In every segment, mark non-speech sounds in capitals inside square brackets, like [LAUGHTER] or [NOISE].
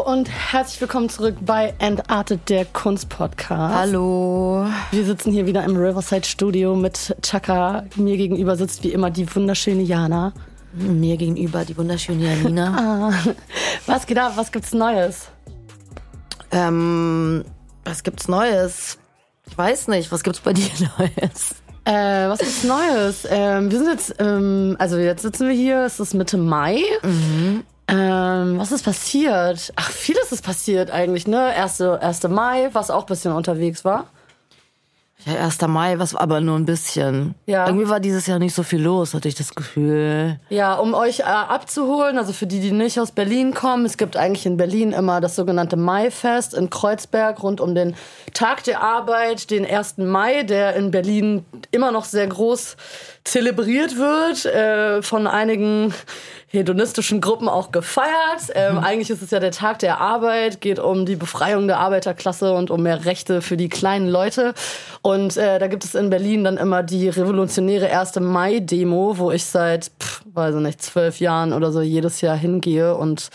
Hallo und herzlich willkommen zurück bei Entartet, der Kunstpodcast. Hallo. Wir sitzen hier wieder im Riverside Studio mit Chaka. Mir gegenüber sitzt wie immer die wunderschöne Jana. Mir gegenüber die wunderschöne Janina. [LAUGHS] Ah, was geht ab? Was gibt's Neues? ähm, was gibt's Neues? Ich weiß nicht, was gibt's bei dir [LAUGHS] Neues? Äh, was gibt's Neues? Ähm, wir sind jetzt, ähm, also jetzt sitzen wir hier, es ist Mitte Mai. Ähm, was ist passiert? Ach, vieles ist passiert eigentlich, ne? Erste, 1. Mai, was auch ein bisschen unterwegs war. Ja, 1. Mai, was aber nur ein bisschen. Ja. Irgendwie war dieses Jahr nicht so viel los, hatte ich das Gefühl. Ja, um euch äh, abzuholen, also für die, die nicht aus Berlin kommen, es gibt eigentlich in Berlin immer das sogenannte Maifest in Kreuzberg rund um den Tag der Arbeit, den 1. Mai, der in Berlin immer noch sehr groß zelebriert wird, äh, von einigen hedonistischen Gruppen auch gefeiert. Ähm, Eigentlich ist es ja der Tag der Arbeit, geht um die Befreiung der Arbeiterklasse und um mehr Rechte für die kleinen Leute. Und äh, da gibt es in Berlin dann immer die revolutionäre 1. Mai-Demo, wo ich seit, pff, weiß ich nicht, zwölf Jahren oder so jedes Jahr hingehe und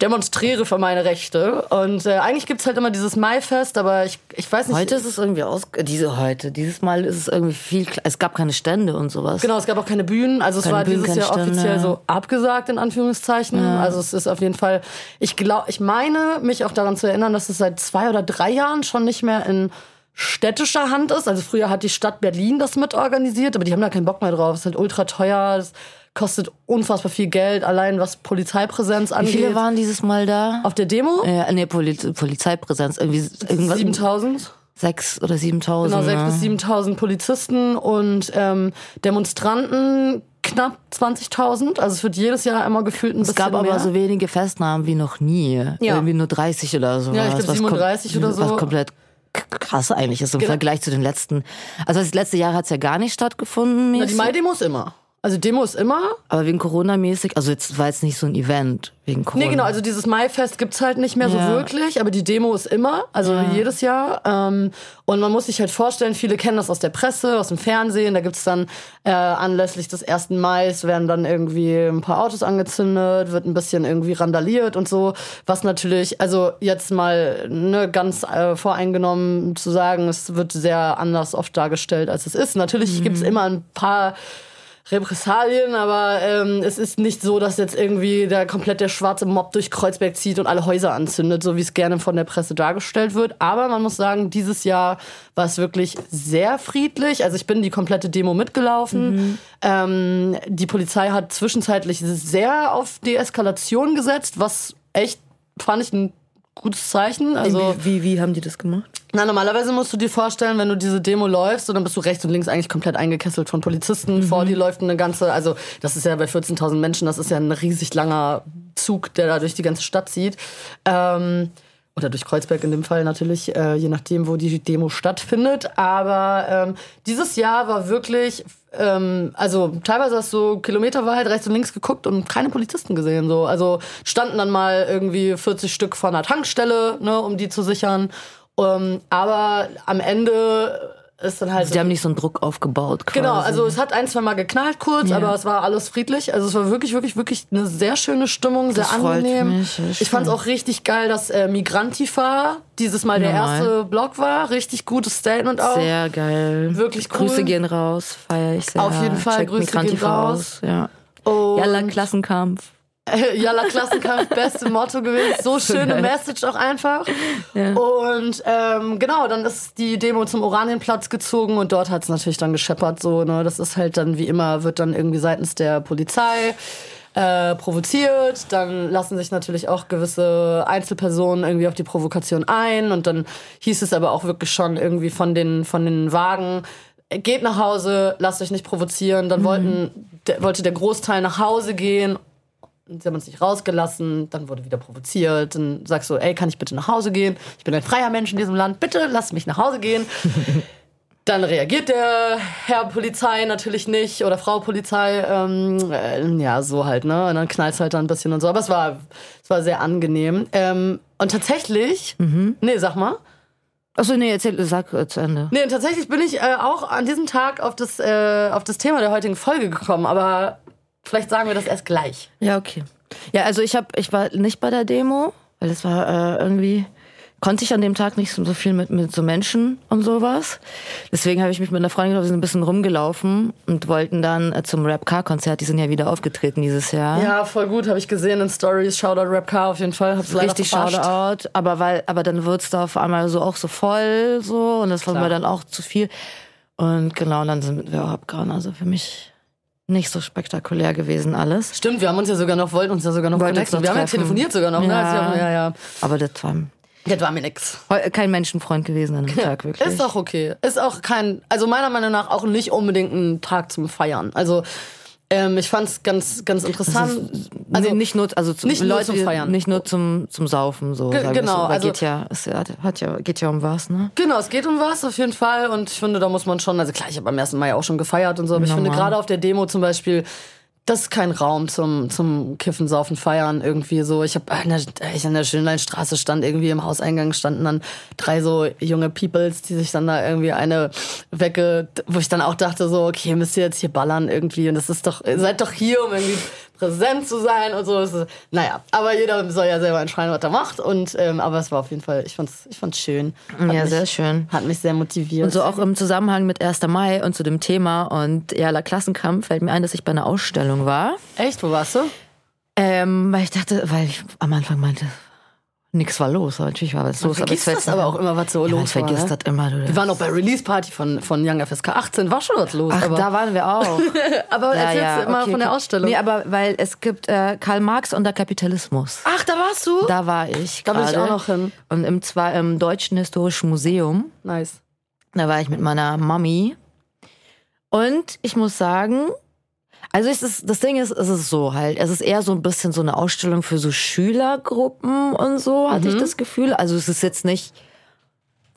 demonstriere für meine Rechte. Und äh, eigentlich gibt's halt immer dieses Maifest, aber ich, ich weiß nicht. Heute ist es irgendwie aus, diese heute, dieses Mal ist es irgendwie viel, es gab keine Stände und sowas. Genau, es gab auch keine Bühnen. Also es Keine war Bühnen, dieses Jahr Stände. offiziell so abgesagt, in Anführungszeichen. Also es ist auf jeden Fall, ich glaube, ich meine, mich auch daran zu erinnern, dass es seit zwei oder drei Jahren schon nicht mehr in städtischer Hand ist. Also früher hat die Stadt Berlin das mitorganisiert, aber die haben da keinen Bock mehr drauf. Es ist halt ultra teuer, es kostet unfassbar viel Geld, allein was Polizeipräsenz Wie angeht. viele waren dieses Mal da? auf der Demo? äh, nee, Poli Polizeipräsenz, irgendwie irgendwas. 7000. Sechs oder siebentausend. Genau, 6.000 ne? bis 7.000 Polizisten und ähm, Demonstranten knapp 20.000. Also es wird jedes Jahr immer gefühlt ein Es bisschen gab aber mehr. so wenige Festnahmen wie noch nie. Ja. Irgendwie nur 30 oder so. Ja, ich glaub was kom- 37 oder so. Was komplett krass eigentlich ist im Genau. Vergleich zu den letzten. Also das letzte Jahr hat es ja gar nicht stattgefunden. Na, die mäßig. Mai-Demo ist immer. Also Demo ist immer. aber wegen Corona-mäßig, also jetzt war jetzt nicht so ein Event wegen Corona. Nee, genau, also dieses Maifest gibt's halt nicht mehr Ja. so wirklich, aber die Demo ist immer, also jedes Jahr. Ähm, und man muss sich halt vorstellen, viele kennen das aus der Presse, aus dem Fernsehen. Da gibt's dann äh, anlässlich des 1. Mai werden dann irgendwie ein paar Autos angezündet, wird ein bisschen irgendwie randaliert und so. Was natürlich, also jetzt mal ne, ganz äh, voreingenommen zu sagen, es wird sehr anders oft dargestellt, als es ist. Natürlich gibt's immer ein paar Repressalien, aber ähm, es ist nicht so, dass jetzt irgendwie der komplett der schwarze Mob durch Kreuzberg zieht und alle Häuser anzündet, so wie es gerne von der Presse dargestellt wird. Aber man muss sagen, dieses Jahr war es wirklich sehr friedlich. Also ich bin die komplette Demo mitgelaufen. Ähm, die Polizei hat zwischenzeitlich sehr auf Deeskalation gesetzt, was echt, fand ich, ein gutes Zeichen. Also wie, wie, wie haben die das gemacht? Na, normalerweise musst du dir vorstellen, wenn du diese Demo läufst, und dann bist du rechts und links eigentlich komplett eingekesselt von Polizisten. Vor dir läuft eine ganze, also das ist ja bei 14.000 Menschen, das ist ja ein riesig langer Zug, der da durch die ganze Stadt zieht. Ähm, oder durch Kreuzberg in dem Fall natürlich, äh, je nachdem, wo die Demo stattfindet. Aber ähm, dieses Jahr war wirklich, ähm, also teilweise hast du kilometerweit rechts und links geguckt und keine Polizisten gesehen. So. Also standen dann mal irgendwie 40 Stück vor einer Tankstelle, ne, um die zu sichern. Ähm, aber am Ende ist dann halt. Die haben nicht so einen Druck aufgebaut. Quasi. Genau, also es hat ein, zwei Mal geknallt kurz, Ja. aber es war alles friedlich. Also es war wirklich, wirklich, wirklich eine sehr schöne Stimmung, sehr Das angenehm. mich, ich fand es schön. auch richtig geil, dass äh, Migrantifa dieses Mal der Normal. erste Block war. Richtig gutes Statement auch. Sehr geil. Wirklich cool. Grüße gehen raus, feier ich sehr. Auf jeden Fall, Checkt Grüße Migranti gehen raus. Ja. Und Jalla, Klassenkampf. Jalla Klassenkampf, [LAUGHS] beste Motto gewesen. So schöne Message auch einfach. Und ähm, genau, dann ist die Demo zum Oranienplatz gezogen und dort hat es natürlich dann gescheppert. So, ne? Das ist halt dann wie immer, wird dann irgendwie seitens der Polizei äh, provoziert. Dann lassen sich natürlich auch gewisse Einzelpersonen irgendwie auf die Provokation ein. Und dann hieß es aber auch wirklich schon irgendwie von den, von den Wagen, geht nach Hause, lasst euch nicht provozieren. Dann wollten, der, wollte der Großteil nach Hause gehen sie haben uns nicht rausgelassen, dann wurde wieder provoziert. Dann sagst du, ey, kann ich bitte nach Hause gehen? Ich bin ein freier Mensch in diesem Land, bitte lass mich nach Hause gehen. [LAUGHS] Dann reagiert der Herr Polizei natürlich nicht oder Frau Polizei. Ähm, äh, ja, so halt, ne? Und dann knallt halt dann ein bisschen und so. Aber es war, es war sehr angenehm. Ähm, und tatsächlich, nee, sag mal. Achso, nee, erzähl, sag äh, zu Ende. Nee, und tatsächlich bin ich äh, auch an diesem Tag auf das, äh, auf das Thema der heutigen Folge gekommen. Aber vielleicht sagen wir das erst gleich. Ja, okay. Ja, also ich hab, ich war nicht bei der Demo. weil das war äh, irgendwie konnte ich an dem Tag nicht so viel mit, mit so Menschen und sowas. Deswegen habe ich mich mit einer Freundin, wir sind ein bisschen rumgelaufen und wollten dann äh, zum Rap-Car-Konzert, die sind ja wieder aufgetreten dieses Jahr. Ja, voll gut, habe ich gesehen in Stories, Shoutout Rap-Car auf jeden Fall. Hab's Richtig Shoutout, aber weil, aber dann wird's da auf einmal so auch so voll so und das war mir dann auch zu viel. Und genau, dann sind wir auch abgehauen. Also für mich nicht so spektakulär gewesen alles. Stimmt, wir haben uns ja sogar noch, wollten uns ja sogar noch connecten. Wir haben ja telefoniert sogar noch. Ne? Ja, ne? ja, ja. Aber das war das war mir nix. Kein Menschenfreund gewesen an dem [LAUGHS] Tag, wirklich. Ist auch okay. Ist auch kein, also meiner Meinung nach auch nicht unbedingt ein Tag zum Feiern. Also ähm, ich fand es ganz, ganz interessant. also nicht nur, also zum, nicht nur Leute, zum Feiern. Nicht nur zum, zum Saufen, so. Ge genau, so. Also- geht ja, es hat ja, geht ja um was, ne? Genau, es geht um was auf jeden Fall und ich finde, da muss man schon, also klar, ich habe am 1. Mai auch schon gefeiert und so, aber ich finde Normal. gerade auf der Demo zum Beispiel, das ist kein Raum zum, zum Kiffen, Saufen, Feiern irgendwie so. Ich habe an der, der Schönleinstraße stand irgendwie im Hauseingang standen dann drei so junge Peoples, die sich dann da irgendwie eine wegge, wo ich dann auch dachte so, okay, müsst ihr jetzt hier ballern irgendwie und das ist doch, seid doch hier, um irgendwie präsent zu sein und so. Naja, aber jeder soll ja selber entscheiden, was er macht und ähm, aber es war auf jeden Fall, ich fand's, ich fand's schön. Hat Ja, mich, sehr schön. Hat mich sehr motiviert. Und so auch im Zusammenhang mit 1. Mai und zu dem Thema und ja, La Klassenkampf fällt mir ein, dass ich bei einer Ausstellung war. Echt, wo warst du? Ähm, weil ich dachte, weil ich am Anfang meinte, nix war los. Natürlich war was los. aber Vergisst das aber auch immer, was so ja, man los war. vergisst ne? das immer. Wir waren auch bei Release Party von, von Young FSK 18, war schon was los. Ach, aber da waren wir auch. [LAUGHS] aber Ja, erzählst ja, du immer okay, von der. Ausstellung. Nee, aber weil es gibt äh, Karl Marx und der Kapitalismus. Ach, da warst du? Da war ich. Da will ich auch noch hin. Und im, zwar im Deutschen Historischen Museum. Nice. Da war ich mit meiner Mami. Und ich muss sagen, also es ist, das Ding ist, es ist so halt, es ist eher so ein bisschen so eine Ausstellung für so Schülergruppen und so, hatte ich das Gefühl. Also es ist jetzt nicht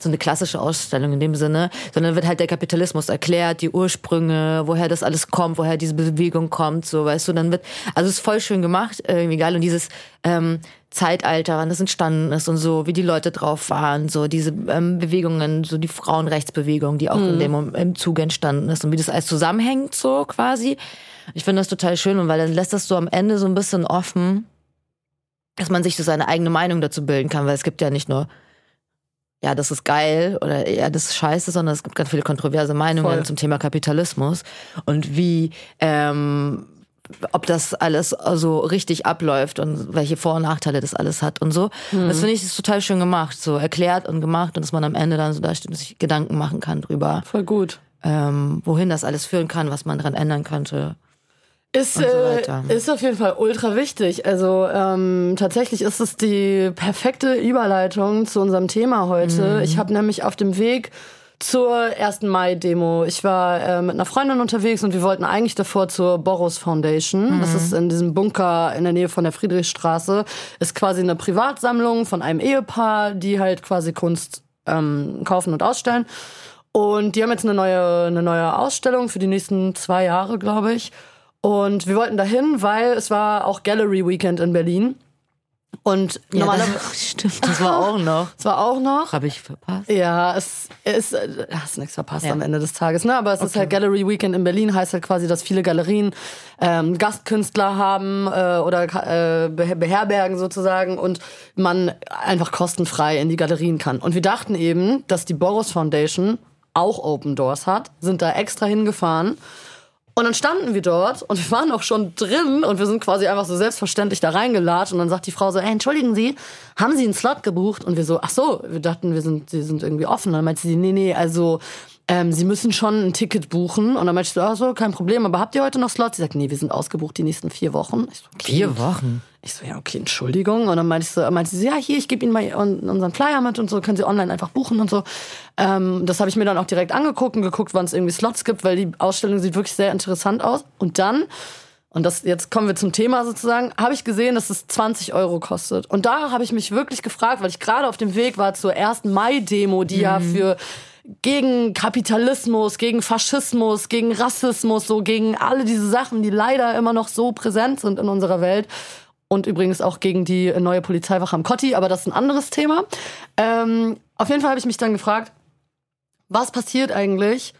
so eine klassische Ausstellung in dem Sinne, sondern wird halt der Kapitalismus erklärt, die Ursprünge, woher das alles kommt, woher diese Bewegung kommt, so weißt du, dann wird, also es ist voll schön gemacht, irgendwie geil und dieses ähm, Zeitalter, wann das entstanden ist und so, wie die Leute drauf waren, so diese ähm, Bewegungen, so die Frauenrechtsbewegung, die auch in dem im Zuge entstanden ist und wie das alles zusammenhängt, so quasi. Ich finde das total schön und weil dann lässt das so am Ende so ein bisschen offen, dass man sich so seine eigene Meinung dazu bilden kann, weil es gibt ja nicht nur ja, das ist geil oder ja, das ist scheiße, sondern es gibt ganz viele kontroverse Meinungen Voll. zum Thema Kapitalismus und wie, ähm, ob das alles so richtig abläuft und welche Vor- und Nachteile das alles hat und so. Mhm. Das finde ich ist total schön gemacht, so erklärt und gemacht und dass man am Ende dann so da steht und sich Gedanken machen kann drüber, Voll gut. ähm, wohin das alles führen kann, was man dran ändern könnte. Ist, so äh, ist auf jeden Fall ultra wichtig. Also ähm, tatsächlich ist es die perfekte Überleitung zu unserem Thema heute. Mhm. Ich habe nämlich auf dem Weg zur 1. Mai-Demo. Ich war äh, mit einer Freundin unterwegs und wir wollten eigentlich davor zur Boros Foundation. Das Mhm. ist in diesem Bunker in der Nähe von der Friedrichstraße. Ist quasi eine Privatsammlung von einem Ehepaar, die halt quasi Kunst ähm, kaufen und ausstellen. Und die haben jetzt eine neue, eine neue Ausstellung für die nächsten zwei Jahre, glaube ich. Und wir wollten dahin, weil es war auch Gallery Weekend in Berlin. Und Ja, normalerweise, das, stimmt, das war auch noch. es war auch noch. Habe ich verpasst. Ja, es ist, äh, hast nichts verpasst am Ende des Tages, ne? Aber es ist halt Gallery Weekend in Berlin, heißt halt quasi, dass viele Galerien ähm, Gastkünstler haben äh, oder äh, beher- beherbergen sozusagen und man einfach kostenfrei in die Galerien kann. Und wir dachten eben, dass die Boros Foundation auch Open Doors hat, sind da extra hingefahren. Und dann standen wir dort und wir waren auch schon drin und wir sind quasi einfach so selbstverständlich da reingelatscht und dann sagt die Frau so, hey, entschuldigen Sie, haben Sie einen Slot gebucht? Und wir so, ach so, wir dachten, wir sind, sie sind irgendwie offen. Und dann meinte sie, nee, nee, also ähm, Sie müssen schon ein Ticket buchen. Und dann meinte ich so, ach so, kein Problem, aber habt ihr heute noch Slots? Sie sagt, nee, wir sind ausgebucht die nächsten vier Wochen. So, okay. Vier Wochen. Ich so, ja, okay, Entschuldigung. Und dann meinte, ich so, meinte sie, ja, hier, ich gebe Ihnen mal un- unseren Flyer mit und so, können Sie online einfach buchen und so. Ähm, das habe ich mir dann auch direkt angeguckt und geguckt, wann es irgendwie Slots gibt, weil die Ausstellung sieht wirklich sehr interessant aus. Und dann, und das jetzt kommen wir zum Thema sozusagen, habe ich gesehen, dass es 20 Euro kostet. Und da habe ich mich wirklich gefragt, weil ich gerade auf dem Weg war zur 1. Mai-Demo, die ja für gegen Kapitalismus, gegen Faschismus, gegen Rassismus, so gegen alle diese Sachen, die leider immer noch so präsent sind in unserer Welt. Und übrigens auch gegen die neue Polizeiwache am Kotti, aber das ist ein anderes Thema. Ähm, auf jeden Fall habe ich mich dann gefragt, was passiert eigentlich?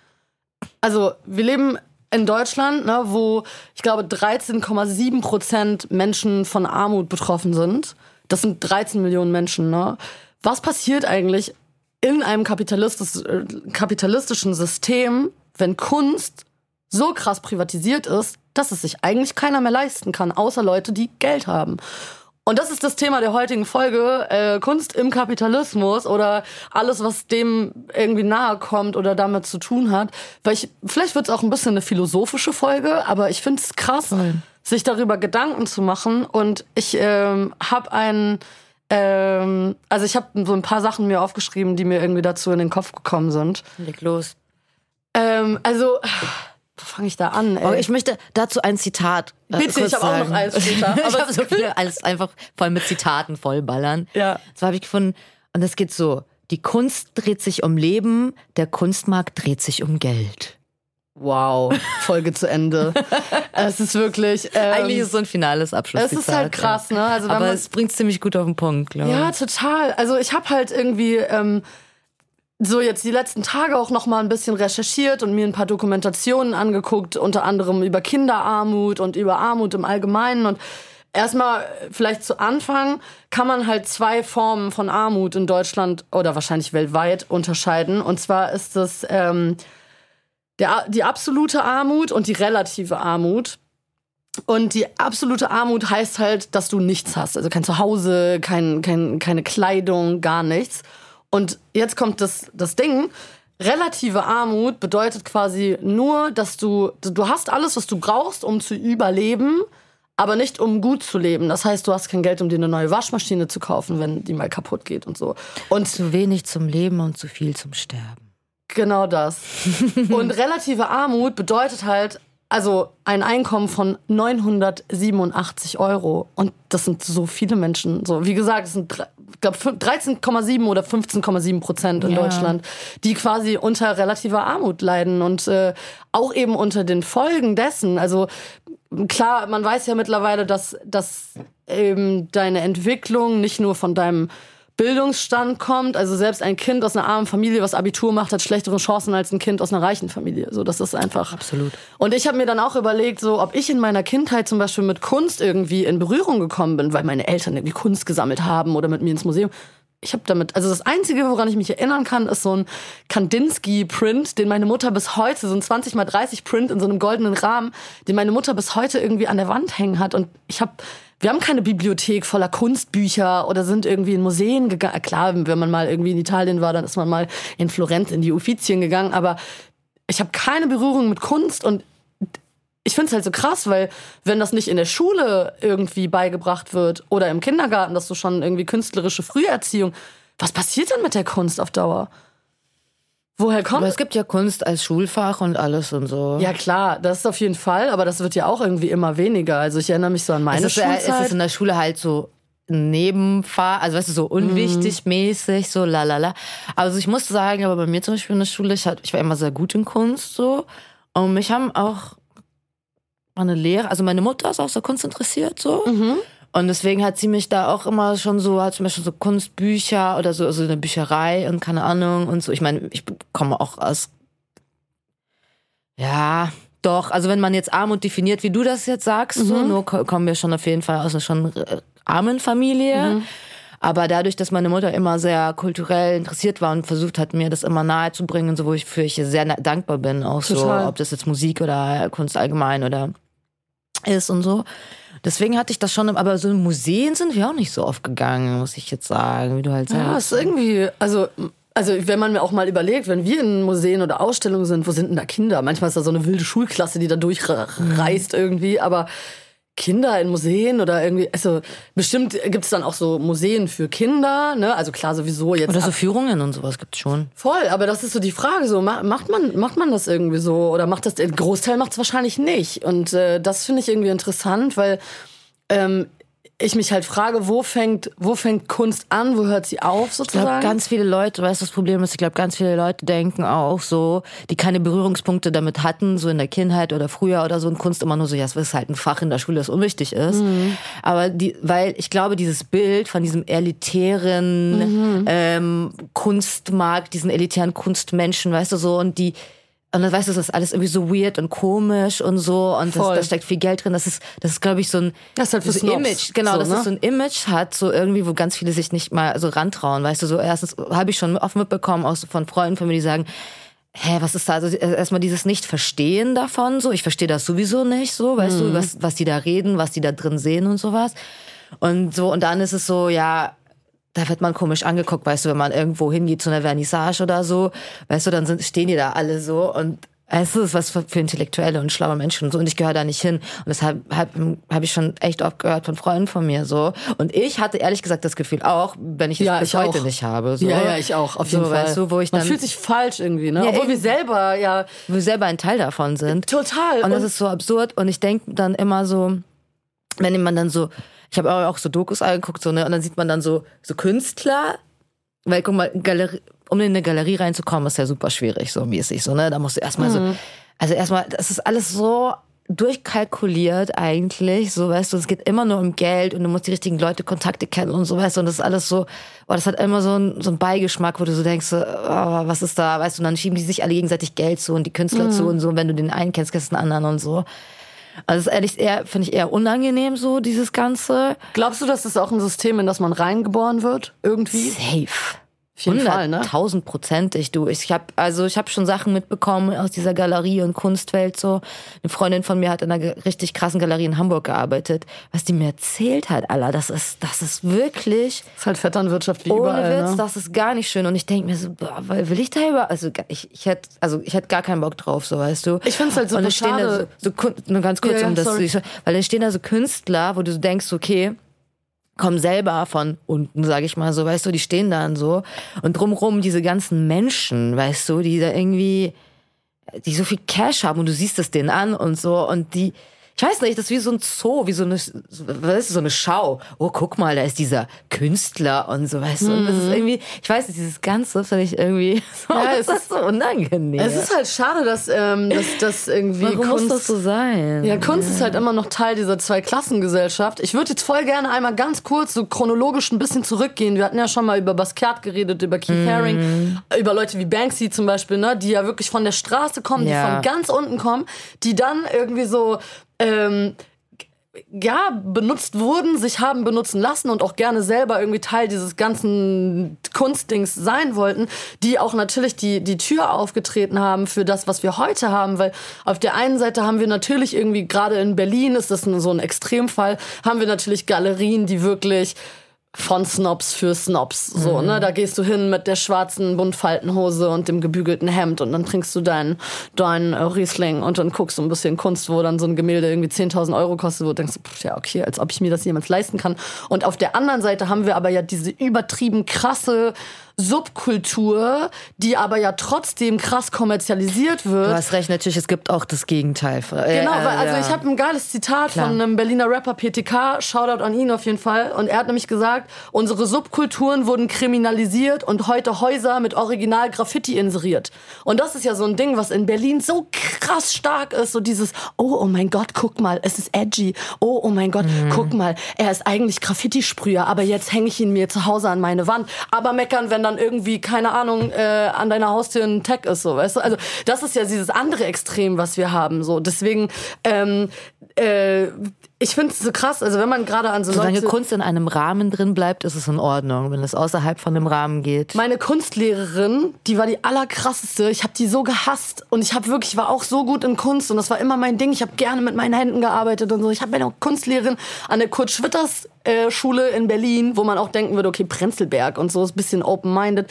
Also, wir leben in Deutschland, ne, wo ich glaube 13,7 Prozent Menschen von Armut betroffen sind. Das sind 13 Millionen Menschen, ne? Was passiert eigentlich in einem kapitalistisch, äh, kapitalistischen System, wenn Kunst so krass privatisiert ist, dass es sich eigentlich keiner mehr leisten kann, außer Leute, die Geld haben. Und das ist das Thema der heutigen Folge, äh, Kunst im Kapitalismus oder alles, was dem irgendwie nahe kommt oder damit zu tun hat. Weil ich, vielleicht wird es auch ein bisschen eine philosophische Folge, aber ich finde es krass, Voll. sich darüber Gedanken zu machen. Und ich ähm, habe einen, ähm, also ich habe so ein paar Sachen mir aufgeschrieben, die mir irgendwie dazu in den Kopf gekommen sind. Leg los. Ähm, also wo fange ich da an? Ey? Oh, ich möchte dazu ein Zitat. Äh, Bitte, ich habe auch noch eins später. [LAUGHS] ich habe so viele, alles einfach voll mit Zitaten vollballern. Ja. Das habe ich gefunden. Und das geht so. Die Kunst dreht sich um Leben, der Kunstmarkt dreht sich um Geld. Wow, Folge zu Ende. [LAUGHS] Es ist wirklich. Ähm, Eigentlich ist es so ein finales Abschluss. Es ist halt krass, ne? Also, Aber es bringt ziemlich gut auf den Punkt, glaube ich. Ja, total. Also ich habe halt irgendwie. Ähm, so jetzt die letzten Tage auch noch mal ein bisschen recherchiert und mir ein paar Dokumentationen angeguckt, unter anderem über Kinderarmut und über Armut im Allgemeinen und Erstmal vielleicht zu Anfang kann man halt zwei Formen von Armut in Deutschland oder wahrscheinlich weltweit unterscheiden. Und zwar ist es ähm, der, die absolute Armut und die relative Armut. Und die absolute Armut heißt halt, dass du nichts hast. Also kein Zuhause, kein, kein, keine Kleidung, gar nichts. Und jetzt kommt das, das Ding. Relative Armut bedeutet quasi nur, dass du, du hast alles, was du brauchst, um zu überleben, aber nicht um gut zu leben. Das heißt, du hast kein Geld, um dir eine neue Waschmaschine zu kaufen, wenn die mal kaputt geht und so. Und zu wenig zum Leben und zu viel zum Sterben. Genau das. [LAUGHS] und relative Armut bedeutet halt, also ein Einkommen von 987 Euro. Und das sind so viele Menschen. So, wie gesagt, es sind ich glaube 13,7 oder 15,7 Prozent in ja. Deutschland, die quasi unter relativer Armut leiden und äh, auch eben unter den Folgen dessen. Also klar, man weiß ja mittlerweile, dass, dass eben deine Entwicklung nicht nur von deinem Bildungsstand kommt. Also selbst ein Kind aus einer armen Familie, was Abitur macht, hat schlechtere Chancen als ein Kind aus einer reichen Familie. So, das ist einfach. Absolut. Und ich habe mir dann auch überlegt, so, ob ich in meiner Kindheit zum Beispiel mit Kunst irgendwie in Berührung gekommen bin, weil meine Eltern irgendwie Kunst gesammelt haben oder mit mir ins Museum. Ich habe damit, also das Einzige, woran ich mich erinnern kann, ist so ein Kandinsky-Print, den meine Mutter bis heute, so ein 20 mal 30 Print in so einem goldenen Rahmen, den meine Mutter bis heute irgendwie an der Wand hängen hat. Und ich habe wir haben keine Bibliothek voller Kunstbücher oder sind irgendwie in Museen gegangen. Klar, wenn man mal irgendwie in Italien war, dann ist man mal in Florenz in die Uffizien gegangen, aber ich habe keine Berührung mit Kunst und ich finde es halt so krass, weil wenn das nicht in der Schule irgendwie beigebracht wird oder im Kindergarten, dass du schon irgendwie künstlerische Früherziehung, was passiert dann mit der Kunst auf Dauer? Woher kommt? Aber es gibt ja Kunst als Schulfach und alles und so. Ja klar, das ist auf jeden Fall, aber das wird ja auch irgendwie immer weniger. Also ich erinnere mich so an meine es ist, Schulzeit. Es ist in der Schule halt so Nebenfahr, also weißt du, so unwichtig mhm. mäßig, so lalala. Also ich muss sagen, aber bei mir zum Beispiel in der Schule, ich, ich war immer sehr gut in Kunst so und mich haben auch meine Lehrer, also meine Mutter ist auch so Kunst interessiert so. Mhm. Und deswegen hat sie mich da auch immer schon so, hat zum Beispiel so Kunstbücher oder so, also eine Bücherei und keine Ahnung und so. Ich meine, ich komme auch aus, ja, doch, also wenn man jetzt Armut definiert, wie du das jetzt sagst, mhm. so, nur kommen wir schon auf jeden Fall aus einer schon äh, armen Familie. Mhm. Aber dadurch, dass meine Mutter immer sehr kulturell interessiert war und versucht hat, mir das immer nahe zu bringen, so wo ich für ich sehr dankbar bin, auch Total. so, ob das jetzt Musik oder Kunst allgemein oder ist und so. Deswegen hatte ich das schon, aber so in Museen sind wir auch nicht so oft gegangen, muss ich jetzt sagen, wie du halt sagst. Ja, ist irgendwie, also also wenn man mir auch mal überlegt, wenn wir in Museen oder Ausstellungen sind, wo sind denn da Kinder? Manchmal ist da so eine wilde Schulklasse, die da durchreist irgendwie, aber Kinder in Museen oder irgendwie, also bestimmt gibt es dann auch so Museen für Kinder, ne? Also klar sowieso jetzt. Oder so Führungen und sowas gibt's schon. Voll, aber das ist so die Frage, so macht man macht man das irgendwie so oder macht das der Großteil macht es wahrscheinlich nicht und äh, das finde ich irgendwie interessant, weil ähm, ich mich halt frage, wo fängt, wo fängt Kunst an, wo hört sie auf sozusagen? Ich glaube, ganz viele Leute, weißt du, das Problem ist, ich glaube, ganz viele Leute denken auch so, die keine Berührungspunkte damit hatten, so in der Kindheit oder früher oder so in Kunst immer nur so, ja, es ist halt ein Fach in der Schule, das unwichtig ist. Mhm. Aber die, weil ich glaube, dieses Bild von diesem elitären mhm. ähm, Kunstmarkt, diesen elitären Kunstmenschen, weißt du so, und die und dann weißt du, das ist alles irgendwie so weird und komisch und so und das, da steckt viel Geld drin. Das ist, das ist, glaube ich, so ein, das ist halt so Image, genau, so, dass ne? es so ein Image hat, so irgendwie, wo ganz viele sich nicht mal so rantrauen, weißt du, so erstens habe ich schon oft mitbekommen, auch so von Freunden von mir, die sagen, hä, was ist da? Also erstmal dieses Nicht-Verstehen davon, so, ich verstehe das sowieso nicht, so, weißt mhm. du, was, was die da reden, was die da drin sehen und sowas. Und so, und dann ist es so, ja, da wird man komisch angeguckt, weißt du, wenn man irgendwo hingeht zu einer Vernissage oder so, weißt du, dann sind, stehen die da alle so und es ist was für, für intellektuelle und schlaue Menschen und so und ich gehöre da nicht hin und deshalb habe hab ich schon echt oft gehört von Freunden von mir so und ich hatte ehrlich gesagt das Gefühl auch, wenn ich es ja, bis ich heute auch. nicht habe. So. Ja, ja, ich auch, auf jeden so, Fall. Weißt du, wo ich Man dann, fühlt sich falsch irgendwie, ne? Ja, Obwohl eben, wir selber ja... Wir selber ein Teil davon sind. Total. Und, und das ist so absurd und ich denke dann immer so, wenn man dann so ich habe auch so Dokus angeguckt, so, ne, und dann sieht man dann so, so Künstler, weil guck mal, Galerie, um in eine Galerie reinzukommen, ist ja super schwierig, so mäßig, so, ne, da musst du erstmal mhm. so, also erstmal, das ist alles so durchkalkuliert eigentlich, so weißt du, es geht immer nur um Geld und du musst die richtigen Leute Kontakte kennen und so weißt du und das ist alles so, oh, das hat immer so ein so Beigeschmack, wo du so denkst, oh, was ist da, weißt du, und dann schieben die sich alle gegenseitig Geld zu und die Künstler mhm. zu und so, und wenn du den einen kennst, kennst du den anderen und so. Also ist ehrlich eher, finde ich eher unangenehm so, dieses Ganze. Glaubst du, dass das auch ein System, in das man reingeboren wird? Irgendwie? Safe. Auf jeden Fall, ne? Tausendprozentig, du. Ich habe also ich habe schon Sachen mitbekommen aus dieser Galerie und Kunstwelt so. Eine Freundin von mir hat in einer richtig krassen Galerie in Hamburg gearbeitet. Was die mir erzählt hat, Alter, das ist das ist wirklich. Das ist halt Vetternwirtschaft wie ohne überall. Witz, ne? das ist gar nicht schön. Und ich denke mir so, boah, will ich da über? Also ich, ich hätte also ich hätte gar keinen Bock drauf, so weißt du. Ich finde es halt so und schade. So, so, nur ganz kurz, ja, um das, sorry. weil da stehen da so Künstler, wo du so denkst, okay kommen selber von unten, sag ich mal so, weißt du, die stehen dann so. Und drumrum diese ganzen Menschen, weißt du, die da irgendwie, die so viel Cash haben und du siehst es denen an und so. Und die, ich weiß nicht, das ist wie so ein Zoo, wie so eine, was ist so eine Schau. Oh, guck mal, da ist dieser Künstler und so, weißt du. Und das ist mhm. irgendwie, ich weiß nicht, dieses Ganze finde ich irgendwie [LAUGHS] so, ja, es ist so unangenehm. Es ist halt schade, dass, ähm, dass, dass irgendwie Warum Kunst, muss das so sein? Ja, Kunst ja. ist halt immer noch Teil dieser Zweiklassengesellschaft. Ich würde jetzt voll gerne einmal ganz kurz so chronologisch ein bisschen zurückgehen. Wir hatten ja schon mal über Basquiat geredet, über Keith mm. Haring, über Leute wie Banksy zum Beispiel, ne, die ja wirklich von der Straße kommen, ja. die von ganz unten kommen, die dann irgendwie so ähm, ja, benutzt wurden, sich haben benutzen lassen und auch gerne selber irgendwie Teil dieses ganzen Kunstdings sein wollten, die auch natürlich die, die Tür aufgetreten haben für das, was wir heute haben, weil auf der einen Seite haben wir natürlich irgendwie, gerade in Berlin ist das so ein Extremfall, haben wir natürlich Galerien, die wirklich von Snobs für Snobs. So, mhm. ne? Da gehst du hin mit der schwarzen Buntfaltenhose und dem gebügelten Hemd und dann trinkst du deinen dein äh, Riesling und dann guckst du ein bisschen Kunst, wo dann so ein Gemälde irgendwie 10.000 Euro kostet, wo du denkst, pff, ja, okay, als ob ich mir das jemals leisten kann. Und auf der anderen Seite haben wir aber ja diese übertrieben krasse Subkultur, die aber ja trotzdem krass kommerzialisiert wird. Du hast recht, natürlich, es gibt auch das Gegenteil. Äh, genau, weil, also ja. ich habe ein geiles Zitat Klar. von einem Berliner Rapper PTK, Shoutout an ihn auf jeden Fall. Und er hat nämlich gesagt, unsere Subkulturen wurden kriminalisiert und heute Häuser mit Original Graffiti inseriert. Und das ist ja so ein Ding, was in Berlin so krass stark ist, so dieses, oh, oh mein Gott, guck mal, es ist edgy. Oh, oh mein Gott, mhm. guck mal, er ist eigentlich Graffiti-Sprüher, aber jetzt hänge ich ihn mir zu Hause an meine Wand. Aber meckern, wenn dann irgendwie, keine Ahnung, äh, an deiner Haustür ein Tag ist, so, weißt du? Also, das ist ja dieses andere Extrem, was wir haben, so. Deswegen, ähm, äh, ich finde es so krass, also wenn man gerade an so Solange Leute... Kunst in einem Rahmen drin bleibt, ist es in Ordnung. Wenn es außerhalb von dem Rahmen geht. Meine Kunstlehrerin, die war die allerkrasseste. Ich habe die so gehasst und ich habe wirklich, war auch so gut in Kunst und das war immer mein Ding. Ich habe gerne mit meinen Händen gearbeitet und so. Ich habe meine Kunstlehrerin an der Kurt Schwitters äh, Schule in Berlin, wo man auch denken würde, okay, Prenzlberg und so ist ein bisschen open-minded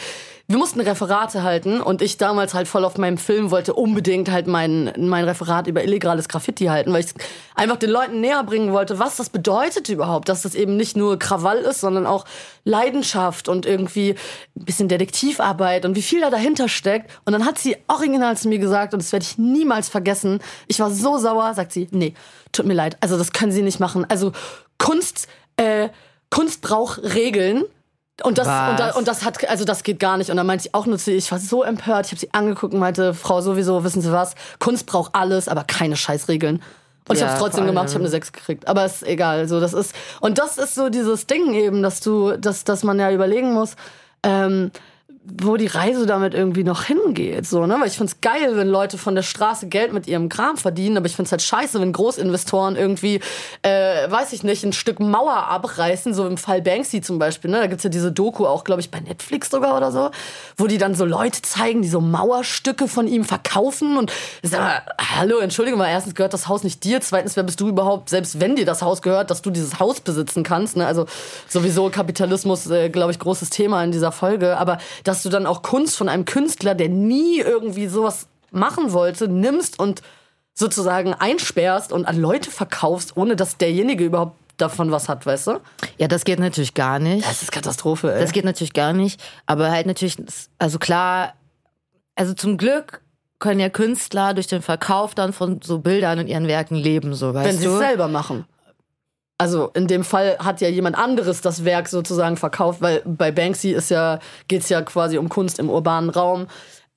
wir mussten Referate halten und ich damals halt voll auf meinem Film wollte unbedingt halt mein, mein Referat über illegales Graffiti halten, weil ich einfach den Leuten näher bringen wollte, was das bedeutet überhaupt, dass das eben nicht nur Krawall ist, sondern auch Leidenschaft und irgendwie ein bisschen Detektivarbeit und wie viel da dahinter steckt. Und dann hat sie original zu mir gesagt, und das werde ich niemals vergessen, ich war so sauer, sagt sie, nee, tut mir leid, also das können Sie nicht machen. Also Kunst, äh, Kunst braucht Regeln und das, und, da, und das hat, also das geht gar nicht. Und dann meinte ich auch nur zu ihr, ich war so empört, ich habe sie angeguckt und meinte, Frau sowieso, wissen Sie was, Kunst braucht alles, aber keine Scheißregeln. Und ja, ich habe es trotzdem gemacht, ich habe eine 6 gekriegt. Aber ist egal. So, das ist, und das ist so dieses Ding eben, dass du, dass, dass man ja überlegen muss, ähm, wo die Reise damit irgendwie noch hingeht. So, ne? Weil ich find's geil, wenn Leute von der Straße Geld mit ihrem Kram verdienen, aber ich find's halt scheiße, wenn Großinvestoren irgendwie, äh, weiß ich nicht, ein Stück Mauer abreißen, so im Fall Banksy zum Beispiel. Ne? Da gibt's ja diese Doku auch, glaube ich, bei Netflix sogar oder so, wo die dann so Leute zeigen, die so Mauerstücke von ihm verkaufen und sag mal, hallo, entschuldige mal, erstens gehört das Haus nicht dir, zweitens, wer bist du überhaupt, selbst wenn dir das Haus gehört, dass du dieses Haus besitzen kannst. Ne? Also sowieso Kapitalismus, äh, glaube ich, großes Thema in dieser Folge, aber dass du dann auch Kunst von einem Künstler, der nie irgendwie sowas machen wollte, nimmst und sozusagen einsperrst und an Leute verkaufst, ohne dass derjenige überhaupt davon was hat, weißt du? Ja, das geht natürlich gar nicht. Das ist Katastrophe, ey. Das geht natürlich gar nicht. Aber halt natürlich, also klar, also zum Glück können ja Künstler durch den Verkauf dann von so Bildern und ihren Werken leben, so weißt Wenn sie du. es selber machen. Also in dem Fall hat ja jemand anderes das Werk sozusagen verkauft, weil bei Banksy ist ja, geht's ja quasi um Kunst im urbanen Raum.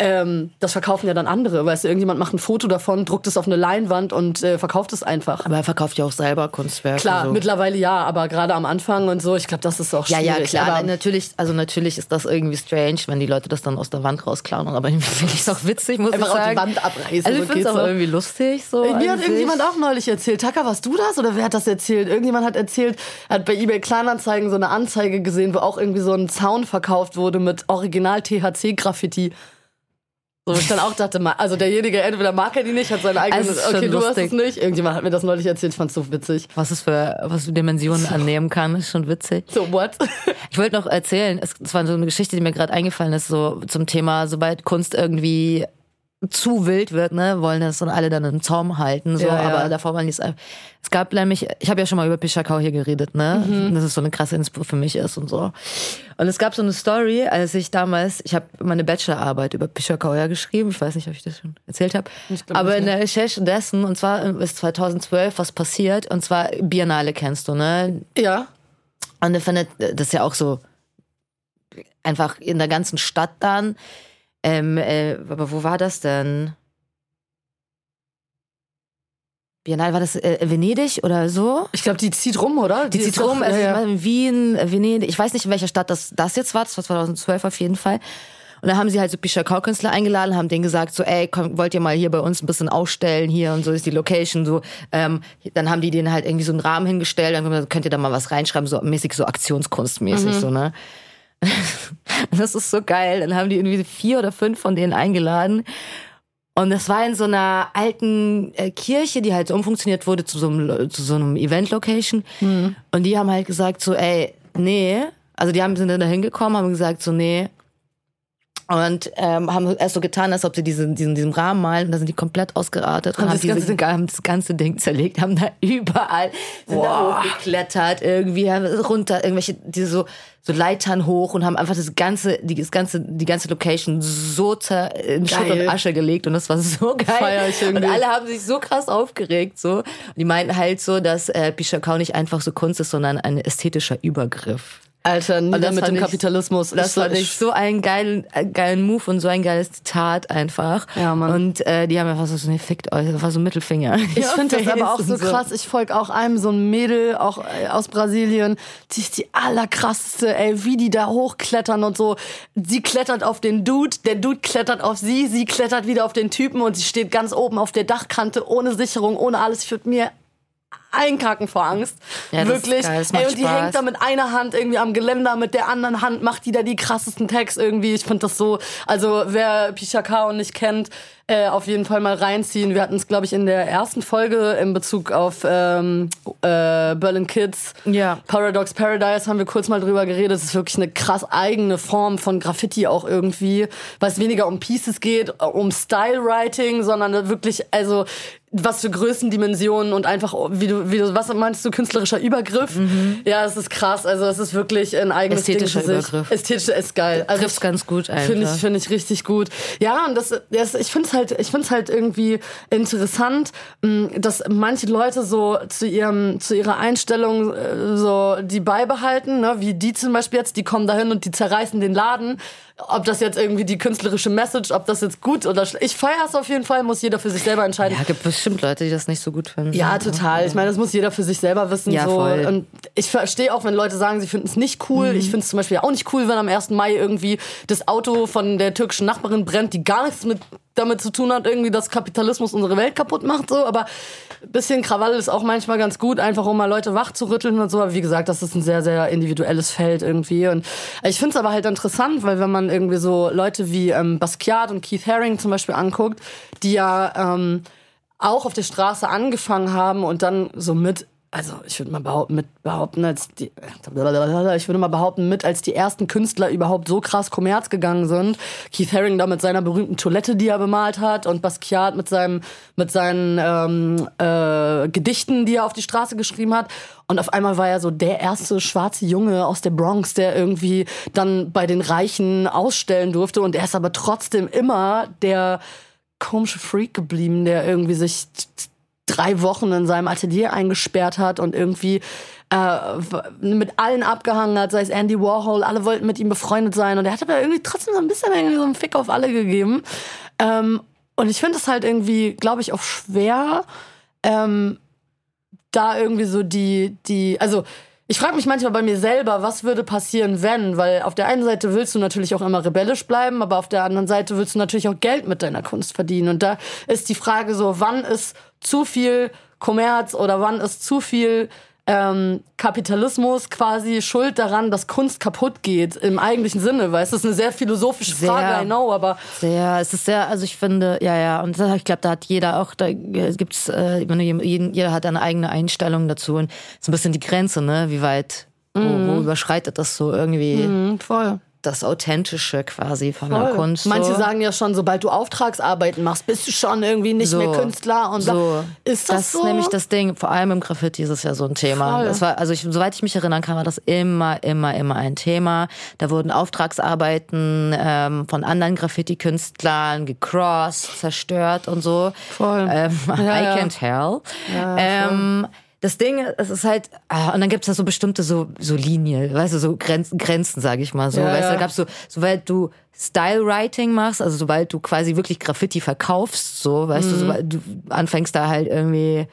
Ähm, das verkaufen ja dann andere. Weißt du, irgendjemand macht ein Foto davon, druckt es auf eine Leinwand und äh, verkauft es einfach. Aber er verkauft ja auch selber Kunstwerke. Klar, so. mittlerweile ja, aber gerade am Anfang und so, ich glaube, das ist auch Ja, schwierig. ja, klar. Aber natürlich, also natürlich ist das irgendwie strange, wenn die Leute das dann aus der Wand rausklauen. Aber irgendwie finde ich es auch witzig, muss Einfach ich auch die sagen. Wand abreißen, Also so ich finde es auch noch. irgendwie lustig. So Mir an hat irgendjemand auch neulich erzählt, Taka, warst du das oder wer hat das erzählt? Irgendjemand hat erzählt, er hat bei eBay Kleinanzeigen so eine Anzeige gesehen, wo auch irgendwie so ein Zaun verkauft wurde mit Original THC Graffiti. So, ich dann auch dachte, also derjenige, entweder mag er die nicht, hat sein eigenes, es ist schon okay, du hast es lustig. nicht. Irgendjemand hat mir das neulich erzählt, ich fand's so witzig. was es für, was für Dimensionen annehmen kann, ist schon witzig. So, what? Ich wollte noch erzählen, es, es war so eine Geschichte, die mir gerade eingefallen ist, so zum Thema, sobald Kunst irgendwie zu wild wird, ne, wollen das dann alle dann im Zaum halten, so, Ja, ja. aber davor wollen die es gab nämlich, ich habe ja schon mal über Pischakau hier geredet, ne, Mhm. dass es so eine krasse Inspo für mich ist und so. Und es gab so eine Story, als ich damals, ich habe meine Bachelorarbeit über Pischakau ja geschrieben, ich weiß nicht, ob ich das schon erzählt habe, aber nicht, in der Recherche dessen, und zwar ist 2012 was passiert, und zwar Biennale kennst du, ne, Ja. und er findet das ist ja auch so einfach in der ganzen Stadt dann. Ähm, äh, aber wo war das denn? Biennale, war das äh, Venedig oder so? Ich glaube, die zieht rum, oder? Die ist zieht rum, also ja, ja. Wien, äh, Venedig, ich weiß nicht, in welcher Stadt das, das jetzt war, das war 2012 auf jeden Fall. Und da haben sie halt so Pischakau-Künstler eingeladen, haben denen gesagt, so, ey, komm, wollt ihr mal hier bei uns ein bisschen ausstellen, hier und so ist die Location, so. Ähm, dann haben die denen halt irgendwie so einen Rahmen hingestellt, dann könnt ihr da mal was reinschreiben, so mäßig, so aktionskunstmäßig, so, ne? [LAUGHS] Das ist so geil. Dann haben die irgendwie vier oder fünf von denen eingeladen. Und das war in so einer alten äh, Kirche, die halt so umfunktioniert wurde zu so einem, zu so einem Event-Location. Und die haben halt gesagt so, ey, nee. Also die haben, sind dann da hingekommen, haben gesagt so, nee. Und ähm, haben erst so getan, als ob sie diesen, diesen, diesen Rahmen malen. Und da sind die komplett ausgeratet und Haben haben, das diese, ganze Ding- haben das ganze Ding zerlegt, haben da [LAUGHS] überall, sind da hochgeklettert, irgendwie haben runter, irgendwelche, diese so, so Leitern hoch und haben einfach das ganze, die, das ganze, die ganze Location so zer, in Schutt Geil. und Asche gelegt und das war so [LAUGHS] geil. Und alle haben sich so krass aufgeregt, so. Und die meinten halt so, dass äh, Pichakau nicht einfach so Kunst ist, sondern ein ästhetischer Übergriff. Alter, nieder das mit dem ich- Kapitalismus. Das Ich- fand ich so einen geilen, geilen Move und so ein geiles Zitat einfach. Ja, Mann. Und äh, die haben einfach so, nee, fickt euch, das war so ein Mittelfinger. Ich finde das aber auch so krass. Ich folge auch einem so ein Mädel, auch äh, aus Brasilien. Die ist die allerkrasseste, ey, wie die da hochklettern und so. Sie klettert auf den Dude, der Dude klettert auf sie, sie klettert wieder auf den Typen und sie steht ganz oben auf der Dachkante, ohne Sicherung, ohne alles. Ich würde mir einkacken vor Angst. Ja, das ist Wirklich. geil, ey, und die Spaß. hängt da mit einer Hand irgendwie am Geländer, mit der anderen Hand macht die da die krassesten Tags irgendwie. Ich finde das so, also wer Pichakao nicht kennt, äh, auf jeden Fall mal reinziehen. Wir hatten es, glaube ich, in der ersten Folge in Bezug auf ähm, äh, Berlin Kids. Ja. Paradox Paradise haben wir kurz mal drüber geredet. Es ist wirklich eine krass eigene Form von Graffiti auch irgendwie, weil es weniger um Pieces geht, um Style Writing, sondern wirklich, also was für Größendimensionen und einfach, wie du, wie du, was meinst du, künstlerischer Übergriff? Ja, es ist krass. Also es ist wirklich ein eigenes Mhm. Ästhetischer Ding. Übergriff. Ästhetischer ist geil. Also Trifft's ganz gut einfach. Finde ich, finde ich richtig gut. Ja, und das, das ich finde es halt, ich finde es halt irgendwie interessant, mh, dass manche Leute so zu ihrem, zu ihrer Einstellung äh, so die beibehalten, ne? wie die zum Beispiel jetzt, die kommen dahin und die zerreißen den Laden. Ob das jetzt irgendwie die künstlerische Message, ob das jetzt gut oder schlecht. Ich feiere es auf jeden Fall, muss jeder für sich selber entscheiden. Ja, gibt bestimmt Leute, die das nicht so gut finden. Ja, total. Ich meine, das muss jeder für sich selber wissen. Ja, so. voll. Und ich verstehe auch, wenn Leute sagen, sie finden es nicht cool. Ich finde es zum Beispiel auch nicht cool, wenn am 1. Mai irgendwie das Auto von der türkischen Nachbarin brennt, die gar nichts mit damit zu tun hat, irgendwie, dass Kapitalismus unsere Welt kaputt macht. So. Aber bisschen Krawall ist auch manchmal ganz gut, einfach um mal Leute wach zu rütteln und so. Aber wie gesagt, das ist ein sehr, sehr individuelles Feld irgendwie. Und ich finde es aber halt interessant, weil wenn man irgendwie so Leute wie ähm, Basquiat und Keith Haring zum Beispiel anguckt, die ja ähm, auch auf der Straße angefangen haben und dann so mit also ich würde mal behaupten, mit behaupten, als die, ich würde mal behaupten, mit als die ersten Künstler überhaupt so krass Kommerz gegangen sind. Keith Haring da mit seiner berühmten Toilette, die er bemalt hat, und Basquiat mit seinem, mit seinen ähm, äh, Gedichten, die er auf die Straße geschrieben hat. Und auf einmal war er so der erste schwarze Junge aus der Bronx, der irgendwie dann bei den Reichen ausstellen durfte. Und er ist aber trotzdem immer der komische Freak geblieben, der irgendwie sich drei Wochen in seinem Atelier eingesperrt hat und irgendwie äh, mit allen abgehangen hat, sei es Andy Warhol, alle wollten mit ihm befreundet sein und er hat aber irgendwie trotzdem so ein bisschen irgendwie so einen Fick auf alle gegeben. Ähm, und ich finde es halt irgendwie, glaube ich, auch schwer, ähm, da irgendwie so die, die, also ich frage mich manchmal bei mir selber, was würde passieren, wenn? Weil auf der einen Seite willst du natürlich auch immer rebellisch bleiben, aber auf der anderen Seite willst du natürlich auch Geld mit deiner Kunst verdienen. Und da ist die Frage so, wann ist zu viel Kommerz oder wann ist zu viel ähm, Kapitalismus quasi schuld daran, dass Kunst kaputt geht im eigentlichen Sinne, weil es ist eine sehr philosophische Frage, sehr, I know, aber sehr, es ist sehr, also ich finde, ja, ja, und ich glaube, da hat jeder auch, da gibt's, äh, jeder hat eine eigene Einstellung dazu und ist ein bisschen die Grenze, ne, wie weit, wo, wo mhm. überschreitet das so irgendwie? Mhm, voll das Authentische quasi von Voll. der Kunst. So. Manche sagen ja schon, sobald du Auftragsarbeiten machst, bist du schon irgendwie nicht so. mehr Künstler. Und so. ist das, das so? ist nämlich das Ding. Vor allem im Graffiti ist es ja so ein Thema. Voll. Das war, also ich, soweit ich mich erinnern kann, war das immer, immer, immer ein Thema. Da wurden Auftragsarbeiten ähm, von anderen Graffiti-Künstlern gecrossed, zerstört und so. Voll. Ähm, ja, [LAUGHS] I ja. can tell. Ja, ähm, das Ding, es ist halt, ah, und dann gibt's da so bestimmte so, so Linien, weißt du, so Grenzen, Grenzen, sag ich mal so. Ja, weißt du, ja. da gab's so, sobald du Style-Writing machst, also sobald du quasi wirklich Graffiti verkaufst, so, weißt mhm. du, sobald du anfängst da halt irgendwie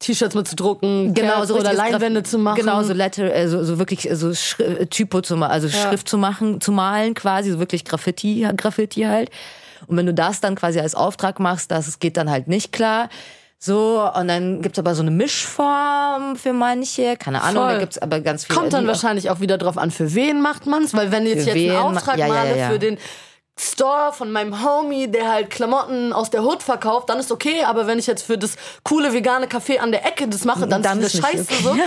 T-Shirts mit zu drucken, genau, so oder Leinwände zu machen. Genau, so Letter, also so wirklich so Schri Typo zu machen, also ja. Schrift zu machen, zu malen quasi, so wirklich Graffiti, Graffiti halt. Und wenn du das dann quasi als Auftrag machst, das geht dann halt nicht klar. So, und dann gibt's aber so eine Mischform für manche, keine Ahnung, Voll. da gibt's aber ganz viele. Kommt dann wahrscheinlich auch wieder drauf an, für wen macht man's, weil wenn jetzt, jetzt einen Auftrag ja, male ja, ja. für den Store von meinem Homie, der halt Klamotten aus der Hood verkauft, dann ist okay, aber wenn ich jetzt für das coole vegane Café an der Ecke das mache, dann, dann ist das scheiße okay. so. [LAUGHS]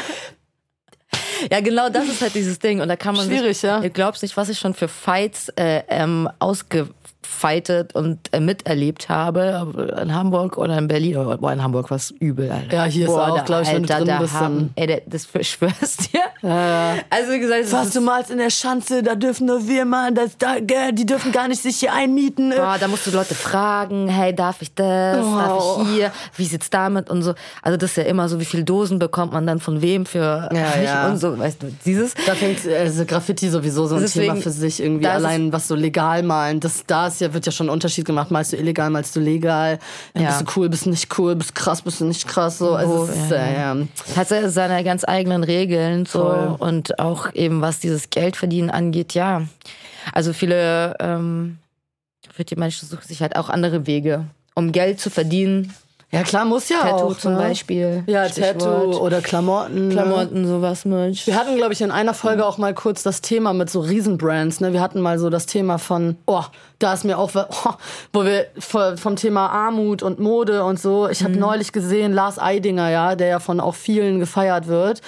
Ja, genau, das ist halt dieses Ding. Und da kann man Schwierig, sich, ja. Ihr glaubt nicht, was ich schon für Fights äh, ähm, ausge fightet und äh, miterlebt habe in Hamburg oder in Berlin. Boah, in Hamburg war es übel, Alter. Ja, hier Boah, ist auch, glaube ich, wenn du da. Haben, ey, das schwörst dir. Ja, ja. Also wie gesagt, was du malst in der Schanze, da dürfen nur wir malen, das, da, die dürfen gar nicht sich hier einmieten. Boah, da musst du Leute fragen, hey, darf ich das, oh. darf ich hier, wie sieht's damit und so. Also das ist ja immer so, wie viele Dosen bekommt man dann von wem für ja, [LAUGHS] ja. und so, weißt du, dieses. Da fängt also Graffiti sowieso so ein Deswegen, Thema für sich irgendwie, allein was so legal malen, das, da ist ja, wird ja schon ein Unterschied gemacht, malst du illegal, malst du legal, ja. bist du cool, bist du nicht cool, bist du krass, bist du nicht krass, so. Also, oh, ist, ja, ja. Hat seine ganz eigenen Regeln, so. Voll. Und auch eben, was dieses Geldverdienen angeht, ja. Also viele, ähm, für die Menschen suchen sich halt auch andere Wege, um Geld zu verdienen. Ja, klar, muss ja Tattoo auch. zum ne? Beispiel. Ja, Stichwort. Tattoo oder Klamotten. Ne? Klamotten, sowas, Mensch. Wir hatten, glaube ich, in einer Folge auch mal kurz das Thema mit so Riesenbrands. Ne? Wir hatten mal so das Thema von, oh, da ist mir auch, [LAUGHS] oh, wo wir vom Thema Armut und Mode und so. Ich habe mhm. neulich gesehen, Lars Eidinger, ja, der ja von auch vielen gefeiert wird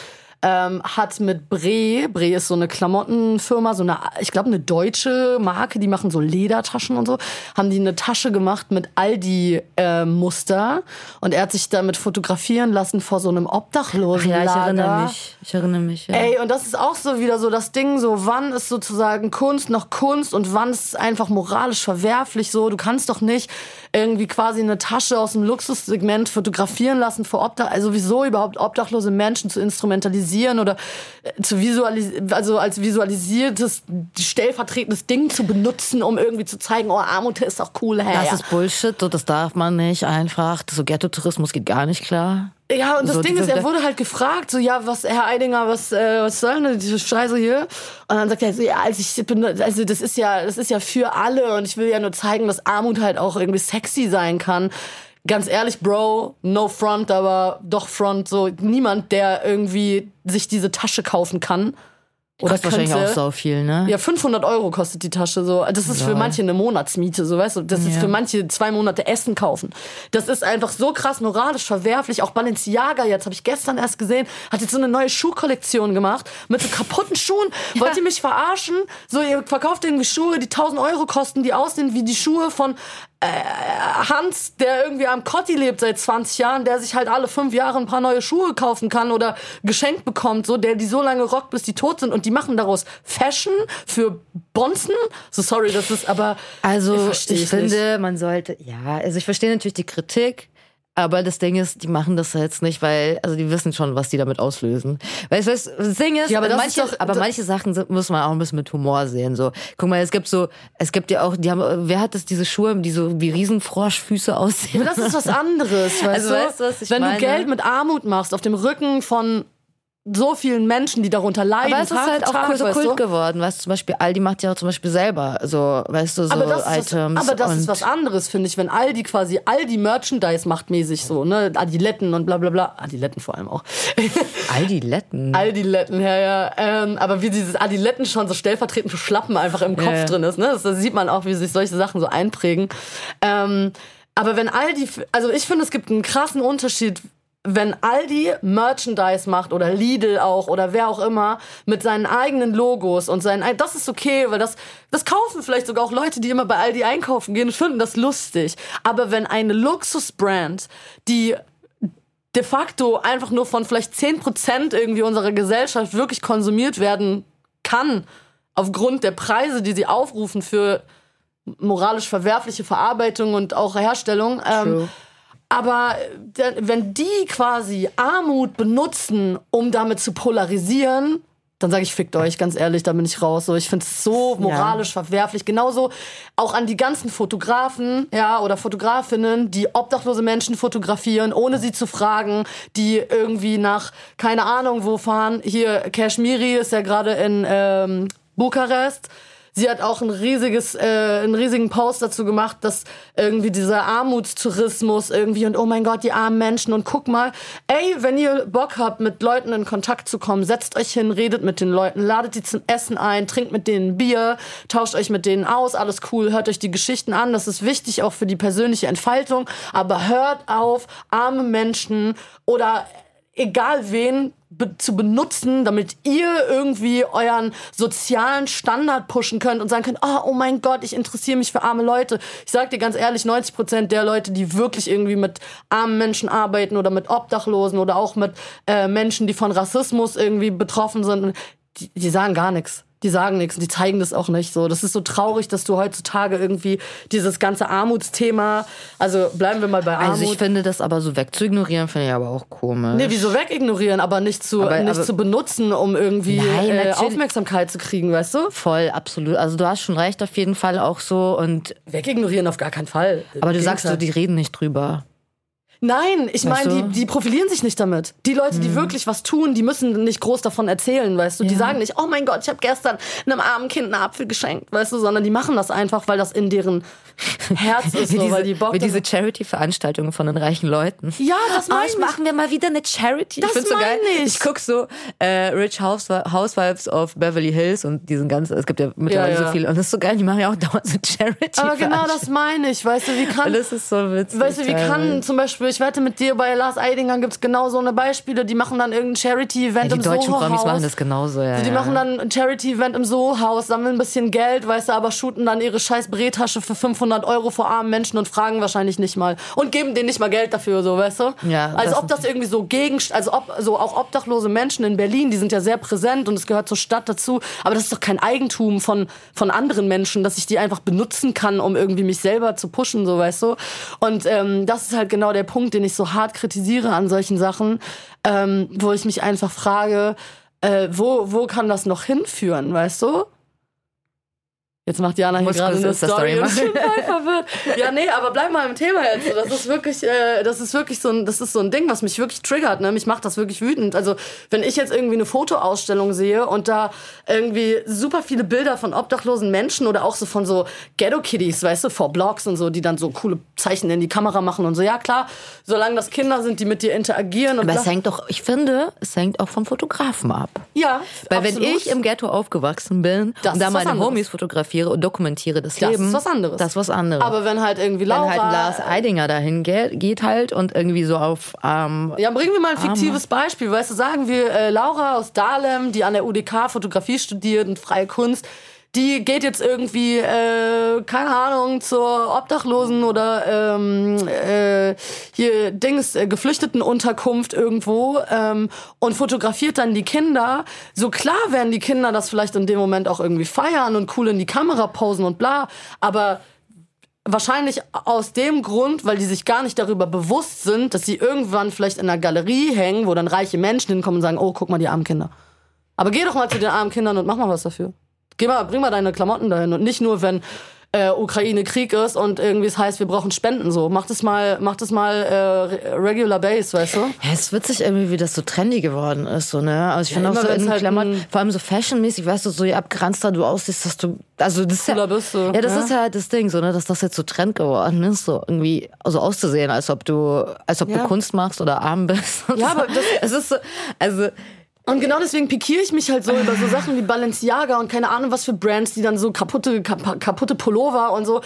ähm, hat mit Bre, Bre ist so eine Klamottenfirma, so eine, ich glaube eine deutsche Marke, die machen so Ledertaschen und so, haben die eine Tasche gemacht mit Aldi-Muster äh, und er hat sich damit fotografieren lassen vor so einem Obdachlosen. Ja, ich erinnere mich. Ich erinnere mich. Ja. Ey, und das ist auch so wieder so das Ding, so wann ist sozusagen Kunst noch Kunst und wann ist es einfach moralisch verwerflich so. Du kannst doch nicht irgendwie quasi eine Tasche aus dem Luxussegment fotografieren lassen vor Obdach, also wieso überhaupt obdachlose Menschen zu instrumentalisieren visualisieren oder äh, zu visualisieren, also als visualisiertes, stellvertretendes Ding zu benutzen, um irgendwie zu zeigen, oh, Armut ist doch cool. Hey, das ja. ist Bullshit, so, das darf man nicht einfach. So Ghetto-Tourismus geht gar nicht klar. Ja, und das So, Ding ist, er wurde halt gefragt, so, ja, was, Herr Eidinger, was, äh, was soll denn diese Scheiße hier? Und dann sagt er so, ja, also ich bin, also das ist ja, das ist ja für alle und ich will ja nur zeigen, dass Armut halt auch irgendwie sexy sein kann. Ganz ehrlich, Bro, no front, aber doch front, so, niemand, der irgendwie sich diese Tasche kaufen kann. Oder Kostet wahrscheinlich könnte. auch so viel, ne? Ja, 500 Euro kostet die Tasche so. Das ist für Lol. manche eine Monatsmiete, so weißt du. Das ist Ja. für manche zwei Monate Essen kaufen. Das ist einfach so krass moralisch verwerflich. Auch Balenciaga jetzt habe ich gestern erst gesehen, hat jetzt so eine neue Schuhkollektion gemacht mit so kaputten Schuhen. [LAUGHS] Wollt ihr mich verarschen? So ihr verkauft irgendwie Schuhe, die 1000 Euro kosten, die aussehen wie die Schuhe von Hans, der irgendwie am Kotti lebt seit 20 Jahren, der sich halt alle fünf Jahre ein paar neue Schuhe kaufen kann oder geschenkt bekommt, so der die so lange rockt, bis die tot sind und die machen daraus Fashion für Bonzen. So sorry, das ist aber Also ich, ich finde, man sollte, ja, also ich verstehe natürlich die Kritik, aber das Ding ist, die machen das jetzt nicht, weil, also die wissen schon, was die damit auslösen. Weißt du, das Ding ist, Ja, aber manche, ist doch- aber manche Sachen sind, muss man auch ein bisschen mit Humor sehen. So, guck mal, es gibt so, es gibt ja auch, die haben, wer hat das, diese Schuhe, die so wie Riesenfroschfüße aussehen? das ist was anderes, [LAUGHS] weißt Also du? weißt du, was ich Wenn meine? du Geld mit Armut machst auf dem Rücken von so vielen Menschen, die darunter leiden, Aber es ist Tag halt für auch Tag, so weißt Kult du? geworden, weißt du, zum Beispiel Aldi macht ja auch zum Beispiel selber so, weißt du, so aber ist Items. was, aber das ist was anderes, finde ich, wenn Aldi quasi Aldi Merchandise macht mäßig so, ne? Adiletten und bla bla bla. Adiletten vor allem auch. [LAUGHS] Aldi-Letten. Aldiletten, ja, ja. Ähm, aber wie dieses Adiletten schon so stellvertretend für Schlappen einfach im Kopf ja. drin ist, ne? Das, das sieht man auch, wie sich solche Sachen so einprägen. Ähm, aber wenn Aldi, also ich finde, es gibt einen krassen Unterschied, wenn Aldi Merchandise macht oder Lidl auch oder wer auch immer mit seinen eigenen Logos und seinen, ei- das ist okay, weil das, das kaufen vielleicht sogar auch Leute, die immer bei Aldi einkaufen gehen und finden das lustig. Aber wenn eine Luxusbrand, die de facto einfach nur von vielleicht 10% irgendwie unserer Gesellschaft wirklich konsumiert werden kann, aufgrund der Preise, die sie aufrufen für moralisch verwerfliche Verarbeitung und auch Herstellung. Ähm. Aber der- wenn die quasi Armut benutzen, um damit zu polarisieren, dann sage ich, fickt euch, ganz ehrlich, da bin ich raus. So, ich finde es so moralisch verwerflich. Genauso auch an die ganzen Fotografen, ja, oder Fotografinnen, die obdachlose Menschen fotografieren, ohne sie zu fragen, die irgendwie nach, keine Ahnung wo fahren. Hier, Kashmiri ist ja gerade in ähm, Bukarest. Sie hat auch ein riesiges, äh, einen riesigen Post dazu gemacht, dass irgendwie dieser Armutstourismus irgendwie und oh mein Gott, die armen Menschen. Und guck mal, ey, wenn ihr Bock habt, mit Leuten in Kontakt zu kommen, setzt euch hin, redet mit den Leuten, ladet die zum Essen ein, trinkt mit denen Bier, tauscht euch mit denen aus, alles cool, hört euch die Geschichten an, das ist wichtig auch für die persönliche Entfaltung, aber hört auf, arme Menschen oder egal wen be zu benutzen, damit ihr irgendwie euren sozialen Standard pushen könnt und sagen könnt, oh, oh mein Gott, ich interessiere mich für arme Leute. Ich sag dir ganz ehrlich, 90 Prozent der Leute, die wirklich irgendwie mit armen Menschen arbeiten oder mit Obdachlosen oder auch mit äh, Menschen, die von Rassismus irgendwie betroffen sind, die, die sagen gar nichts. Die sagen nichts, die zeigen das auch nicht so. Das ist so traurig, dass du heutzutage irgendwie dieses ganze Armutsthema, also bleiben wir mal bei Armut. Also ich finde das aber so wegzuignorieren, finde ich aber auch komisch. Nee, wieso wegignorieren, aber nicht zu, Aber- nicht aber- zu benutzen, um irgendwie Nein, äh. Aufmerksamkeit zu kriegen, weißt du? Voll, absolut. Also du hast schon recht, auf jeden Fall auch so. Und Wegignorieren auf gar keinen Fall. Aber du sagst so, Gegenteil. die reden nicht drüber. Nein, ich meine, du? die, die profilieren sich nicht damit. Die Leute, die wirklich was tun, die müssen nicht groß davon erzählen, weißt du? Die Ja. sagen nicht, oh mein Gott, ich habe gestern einem armen Kind einen Apfel geschenkt, weißt du? Sondern die machen das einfach, weil das in deren Herz ist, [LAUGHS] so, diese, weil die Bock wie diese Charity-Veranstaltungen von den reichen Leuten. Ja, das meine ich ich. machen wir mal wieder eine Charity. Das ich find's so geil. meine ich. Ich guck so äh, Rich Housewi- Housewives of Beverly Hills und diesen ganzen, es gibt ja mittlerweile Ja, ja. so viele und das ist so geil, die machen ja auch [LAUGHS] dauernd so Charity. Aber genau das meine ich, weißt du, wie kann... Und das ist so witzig. Weißt du, wie kann zum Beispiel, ich wette mit dir, bei Lars Eidinger gibt's genau so eine Beispiele, die machen dann irgendein Charity-Event ja, im die deutschen Soho-Haus. Promis machen das genauso, ja. Die ja. machen dann ein Charity-Event im Soho-Haus, sammeln ein bisschen Geld, weißt du, aber shooten dann ihre scheiß Brettasche für 500 Euro vor armen Menschen und fragen wahrscheinlich nicht mal. Und geben denen nicht mal Geld dafür, so, weißt du? Ja, Als ob das irgendwie so gegen, also ob, so auch obdachlose Menschen in Berlin, die sind ja sehr präsent und es gehört zur Stadt dazu. Aber das ist doch kein Eigentum von, von anderen Menschen, dass ich die einfach benutzen kann, um irgendwie mich selber zu pushen, so, weißt du? Und ähm, das ist halt genau der Punkt, Punkt, den ich so hart kritisiere an solchen Sachen, ähm, wo ich mich einfach frage, äh, wo, wo kann das noch hinführen, weißt du? Jetzt macht Jana hier gerade eine Story, Story und ich bin voll verwirrt. Ja, nee, aber bleib mal im Thema jetzt. Das ist wirklich, äh, das ist wirklich so ein, das ist so ein Ding, was mich wirklich triggert. Ne? Mich macht das wirklich wütend. Also wenn ich jetzt irgendwie eine Fotoausstellung sehe und da irgendwie super viele Bilder von obdachlosen Menschen oder auch so von so Ghetto-Kiddies, weißt du, vor Blogs und so, die dann so coole Zeichen in die Kamera machen und so. Ja klar, solange das Kinder sind, die mit dir interagieren. Und aber es hängt doch, ich finde, es hängt auch vom Fotografen ab. Ja, Weil absolut. wenn ich im Ghetto aufgewachsen bin das und da meine Homies fotografiere, fotografiere und dokumentiere das, das Leben. Das ist was anderes. Das ist was anderes. Aber wenn halt irgendwie Laura... Wenn halt Lars Eidinger dahin geht, geht halt und irgendwie so auf... Ähm, ja, bringen wir mal ein fiktives Arme. Beispiel. Weißt du, sagen wir äh, Laura aus Dahlem, die an der UDK Fotografie studiert und freie Kunst die geht jetzt irgendwie, äh, keine Ahnung, zur Obdachlosen oder ähm, äh, hier Dings, äh, Geflüchtetenunterkunft irgendwo ähm, und fotografiert dann die Kinder. So klar werden die Kinder das vielleicht in dem Moment auch irgendwie feiern und cool in die Kamera posen und bla, aber Wahrscheinlich aus dem Grund, weil die sich gar nicht darüber bewusst sind, dass sie irgendwann vielleicht in einer Galerie hängen, wo dann reiche Menschen hinkommen und sagen, oh, guck mal, die armen Kinder. Aber geh doch mal zu den armen Kindern und mach mal was dafür. Geh mal, bring mal deine Klamotten dahin und nicht nur, wenn äh, Ukraine Krieg ist und irgendwie es heißt, wir brauchen Spenden so. Mach das mal, mach das mal äh, regular base, weißt du? Ja, es ist witzig irgendwie, wie das so trendy geworden ist, so, ne? Also ich ja, finde auch so in halt Klamotten, vor allem so fashionmäßig, weißt du, so je abgeranzter du aussiehst, dass du, also das ist ja, bist du, ja, das ja? ist halt das Ding, so, ne, dass das jetzt so Trend geworden ist, so irgendwie, also auszusehen, als ob du, als ob ja. du Kunst machst oder arm bist. [LAUGHS] Ja, aber das, es ist so, also, und genau deswegen pikiere ich mich halt so über so Sachen wie Balenciaga und keine Ahnung was für Brands, die dann so kaputte, kaputte Pullover und so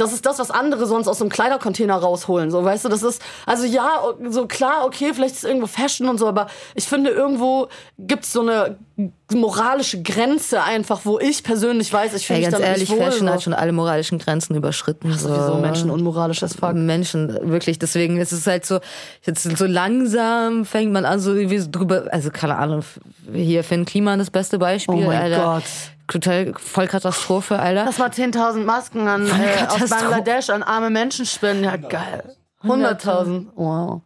das ist das, was andere sonst aus einem Kleidercontainer rausholen. So, weißt du, das ist, also ja, so klar, okay, vielleicht ist es irgendwo Fashion und so, aber ich finde, irgendwo gibt's so eine moralische Grenze einfach, wo ich persönlich weiß, ich ja, mich ganz ehrlich, wohl, Fashion so. hat schon alle moralischen Grenzen überschritten. So. Sowieso Menschen unmoralisch as fuck. Menschen, wirklich. Deswegen ist es halt so, jetzt so langsam fängt man an, so wie drüber, also keine Ahnung, hier Finn Kliman das beste Beispiel. Oh mein Alter. Gott total Vollkatastrophe, Alter. Das war 10.000 Masken an, äh, aus Bangladesch an arme Menschen spenden. Ja, geil. 100.000. Wow.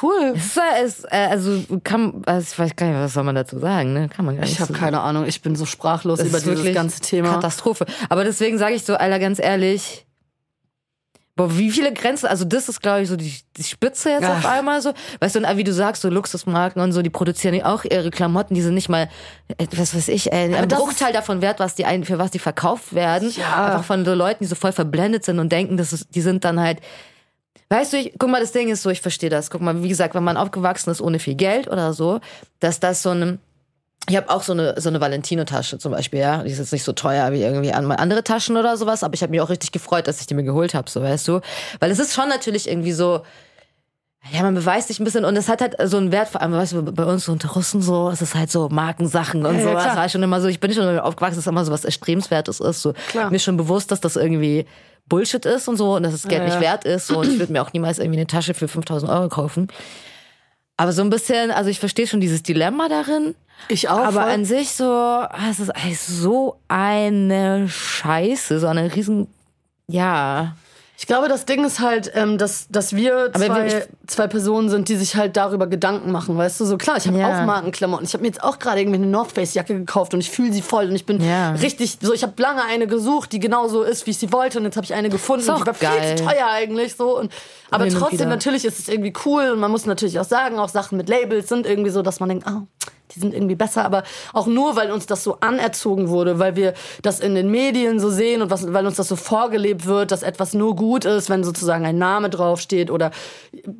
Cool. Es ist, äh, also kann, also ich weiß gar nicht, was soll man dazu sagen, ne? Kann man gar nicht. Ich habe so keine Ahnung. Ich bin so sprachlos über dieses ganze Thema. Katastrophe. Aber deswegen sage ich so, Alter, ganz ehrlich, Boah, wie viele Grenzen, also das ist, glaube ich, so die, die Spitze jetzt Ach. auf einmal so. Weißt du, und wie du sagst, so Luxusmarken und so, die produzieren auch ihre Klamotten, die sind nicht mal, äh, was weiß ich, äh, ein Bruchteil davon wert, was die ein, für was die verkauft werden. Ja. Einfach von so Leuten, die so voll verblendet sind und denken, dass es, die sind dann halt, Weißt du, ich, guck mal, das Ding ist so, ich verstehe das. Guck mal, wie gesagt, wenn man aufgewachsen ist ohne viel Geld oder so, dass das so ein, ich habe auch so eine so eine Valentino-Tasche zum Beispiel, ja. Die ist jetzt nicht so teuer wie irgendwie andere Taschen oder sowas, aber ich habe mich auch richtig gefreut, dass ich die mir geholt habe, so weißt du. Weil es ist schon natürlich irgendwie so, ja, man beweist sich ein bisschen und es hat halt so einen Wert, vor allem, weißt du, bei uns unter Russen so, es ist halt so Markensachen und ja, so. Ja, das war schon immer so, ich bin schon aufgewachsen, dass immer so was Erstrebenswertes ist. So. Klar. Mir ist schon bewusst, dass das irgendwie Bullshit ist und so und dass das Geld ja, nicht wert ist. So. Und ich würde mir auch niemals irgendwie eine Tasche für 5000 Euro kaufen. Aber so ein bisschen, also ich verstehe schon dieses Dilemma darin. Ich auch. Aber voll. an sich so, ah, es ist so eine Scheiße, so eine riesen, ja. Ich glaube, das Ding ist halt, ähm, dass, dass wir zwei, ich, zwei Personen sind, die sich halt darüber Gedanken machen, weißt du? So klar, ich habe ja. auch Markenklamotten. Ich habe mir jetzt auch gerade irgendwie eine North Face Jacke gekauft und ich fühle sie voll und ich bin ja. richtig so. Ich habe lange eine gesucht, die genauso ist, wie ich sie wollte und jetzt habe ich eine gefunden. Und die war geil. viel zu teuer eigentlich so. Und, aber trotzdem natürlich ist es irgendwie cool und man muss natürlich auch sagen, auch Sachen mit Labels sind irgendwie so, dass man denkt, oh, die sind irgendwie besser, aber auch nur, weil uns das so anerzogen wurde, weil wir das in den Medien so sehen und was, weil uns das so vorgelebt wird, dass etwas nur gut ist, wenn sozusagen ein Name draufsteht oder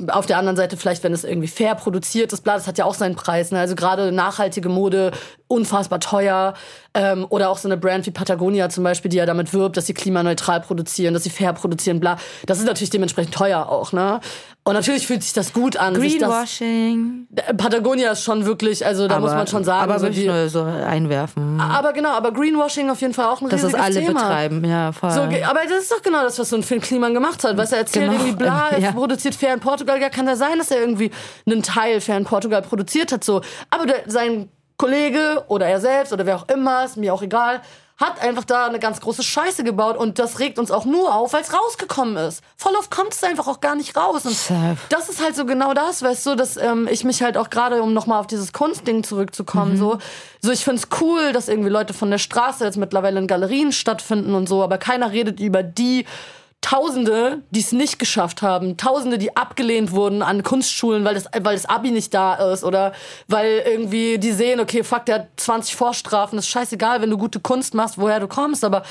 auf der anderen Seite vielleicht, wenn es irgendwie fair produziert ist, bla, das hat ja auch seinen Preis. Ne? Also gerade nachhaltige Mode, unfassbar teuer. Ähm, oder auch so eine Brand wie Patagonia zum Beispiel, die ja damit wirbt, dass sie klimaneutral produzieren, dass sie fair produzieren, bla. Das ist natürlich dementsprechend teuer auch, ne? Und natürlich fühlt sich das gut an. Greenwashing. Das, Patagonia ist schon wirklich, also da aber, muss man schon sagen. Aber so wirklich nur so einwerfen. Aber genau, aber Greenwashing auf jeden Fall auch ein das riesiges Thema. Das alle betreiben, ja, voll. So, aber das ist doch genau das, was so ein Finn Kliman gemacht hat. Was er erzählt genau. irgendwie, bla, [LAUGHS] er ja. produziert fair in Portugal. Ja, kann ja sein, dass er irgendwie einen Teil fair in Portugal produziert hat, so. Aber der, sein Kollege oder er selbst oder wer auch immer, ist mir auch egal, hat einfach da eine ganz große Scheiße gebaut und das regt uns auch nur auf, weil es rausgekommen ist. Voll oft kommt es einfach auch gar nicht raus. Und Safe. das ist halt so genau das, weißt du, dass ähm, ich mich halt auch gerade, um nochmal auf dieses Kunstding zurückzukommen, so, so ich find's cool, dass irgendwie Leute von der Straße jetzt mittlerweile in Galerien stattfinden und so, aber keiner redet über die Tausende, die es nicht geschafft haben, Tausende, die abgelehnt wurden an Kunstschulen, weil das, weil das Abi nicht da ist oder weil irgendwie die sehen, okay, fuck, der hat 20 Vorstrafen, das ist scheißegal, wenn du gute Kunst machst, woher du kommst, aber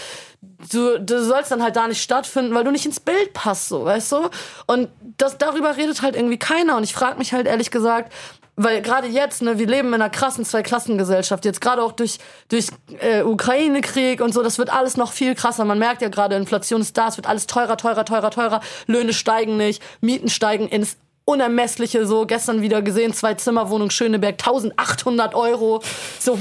du, du sollst dann halt da nicht stattfinden, weil du nicht ins Bild passt, so, weißt du? Und das, darüber redet halt irgendwie keiner. Und ich frage mich halt ehrlich gesagt, weil gerade jetzt, ne, wir leben in einer krassen Zweiklassengesellschaft. Jetzt gerade auch durch durch äh, Ukraine-Krieg und so, das wird alles noch viel krasser. Man merkt ja gerade, Inflation ist da, es wird alles teurer, teurer, teurer, teurer. Löhne steigen nicht, Mieten steigen ins Unermessliche, so gestern wieder gesehen, zwei Zimmerwohnung Schöneberg, 1800 Euro. So,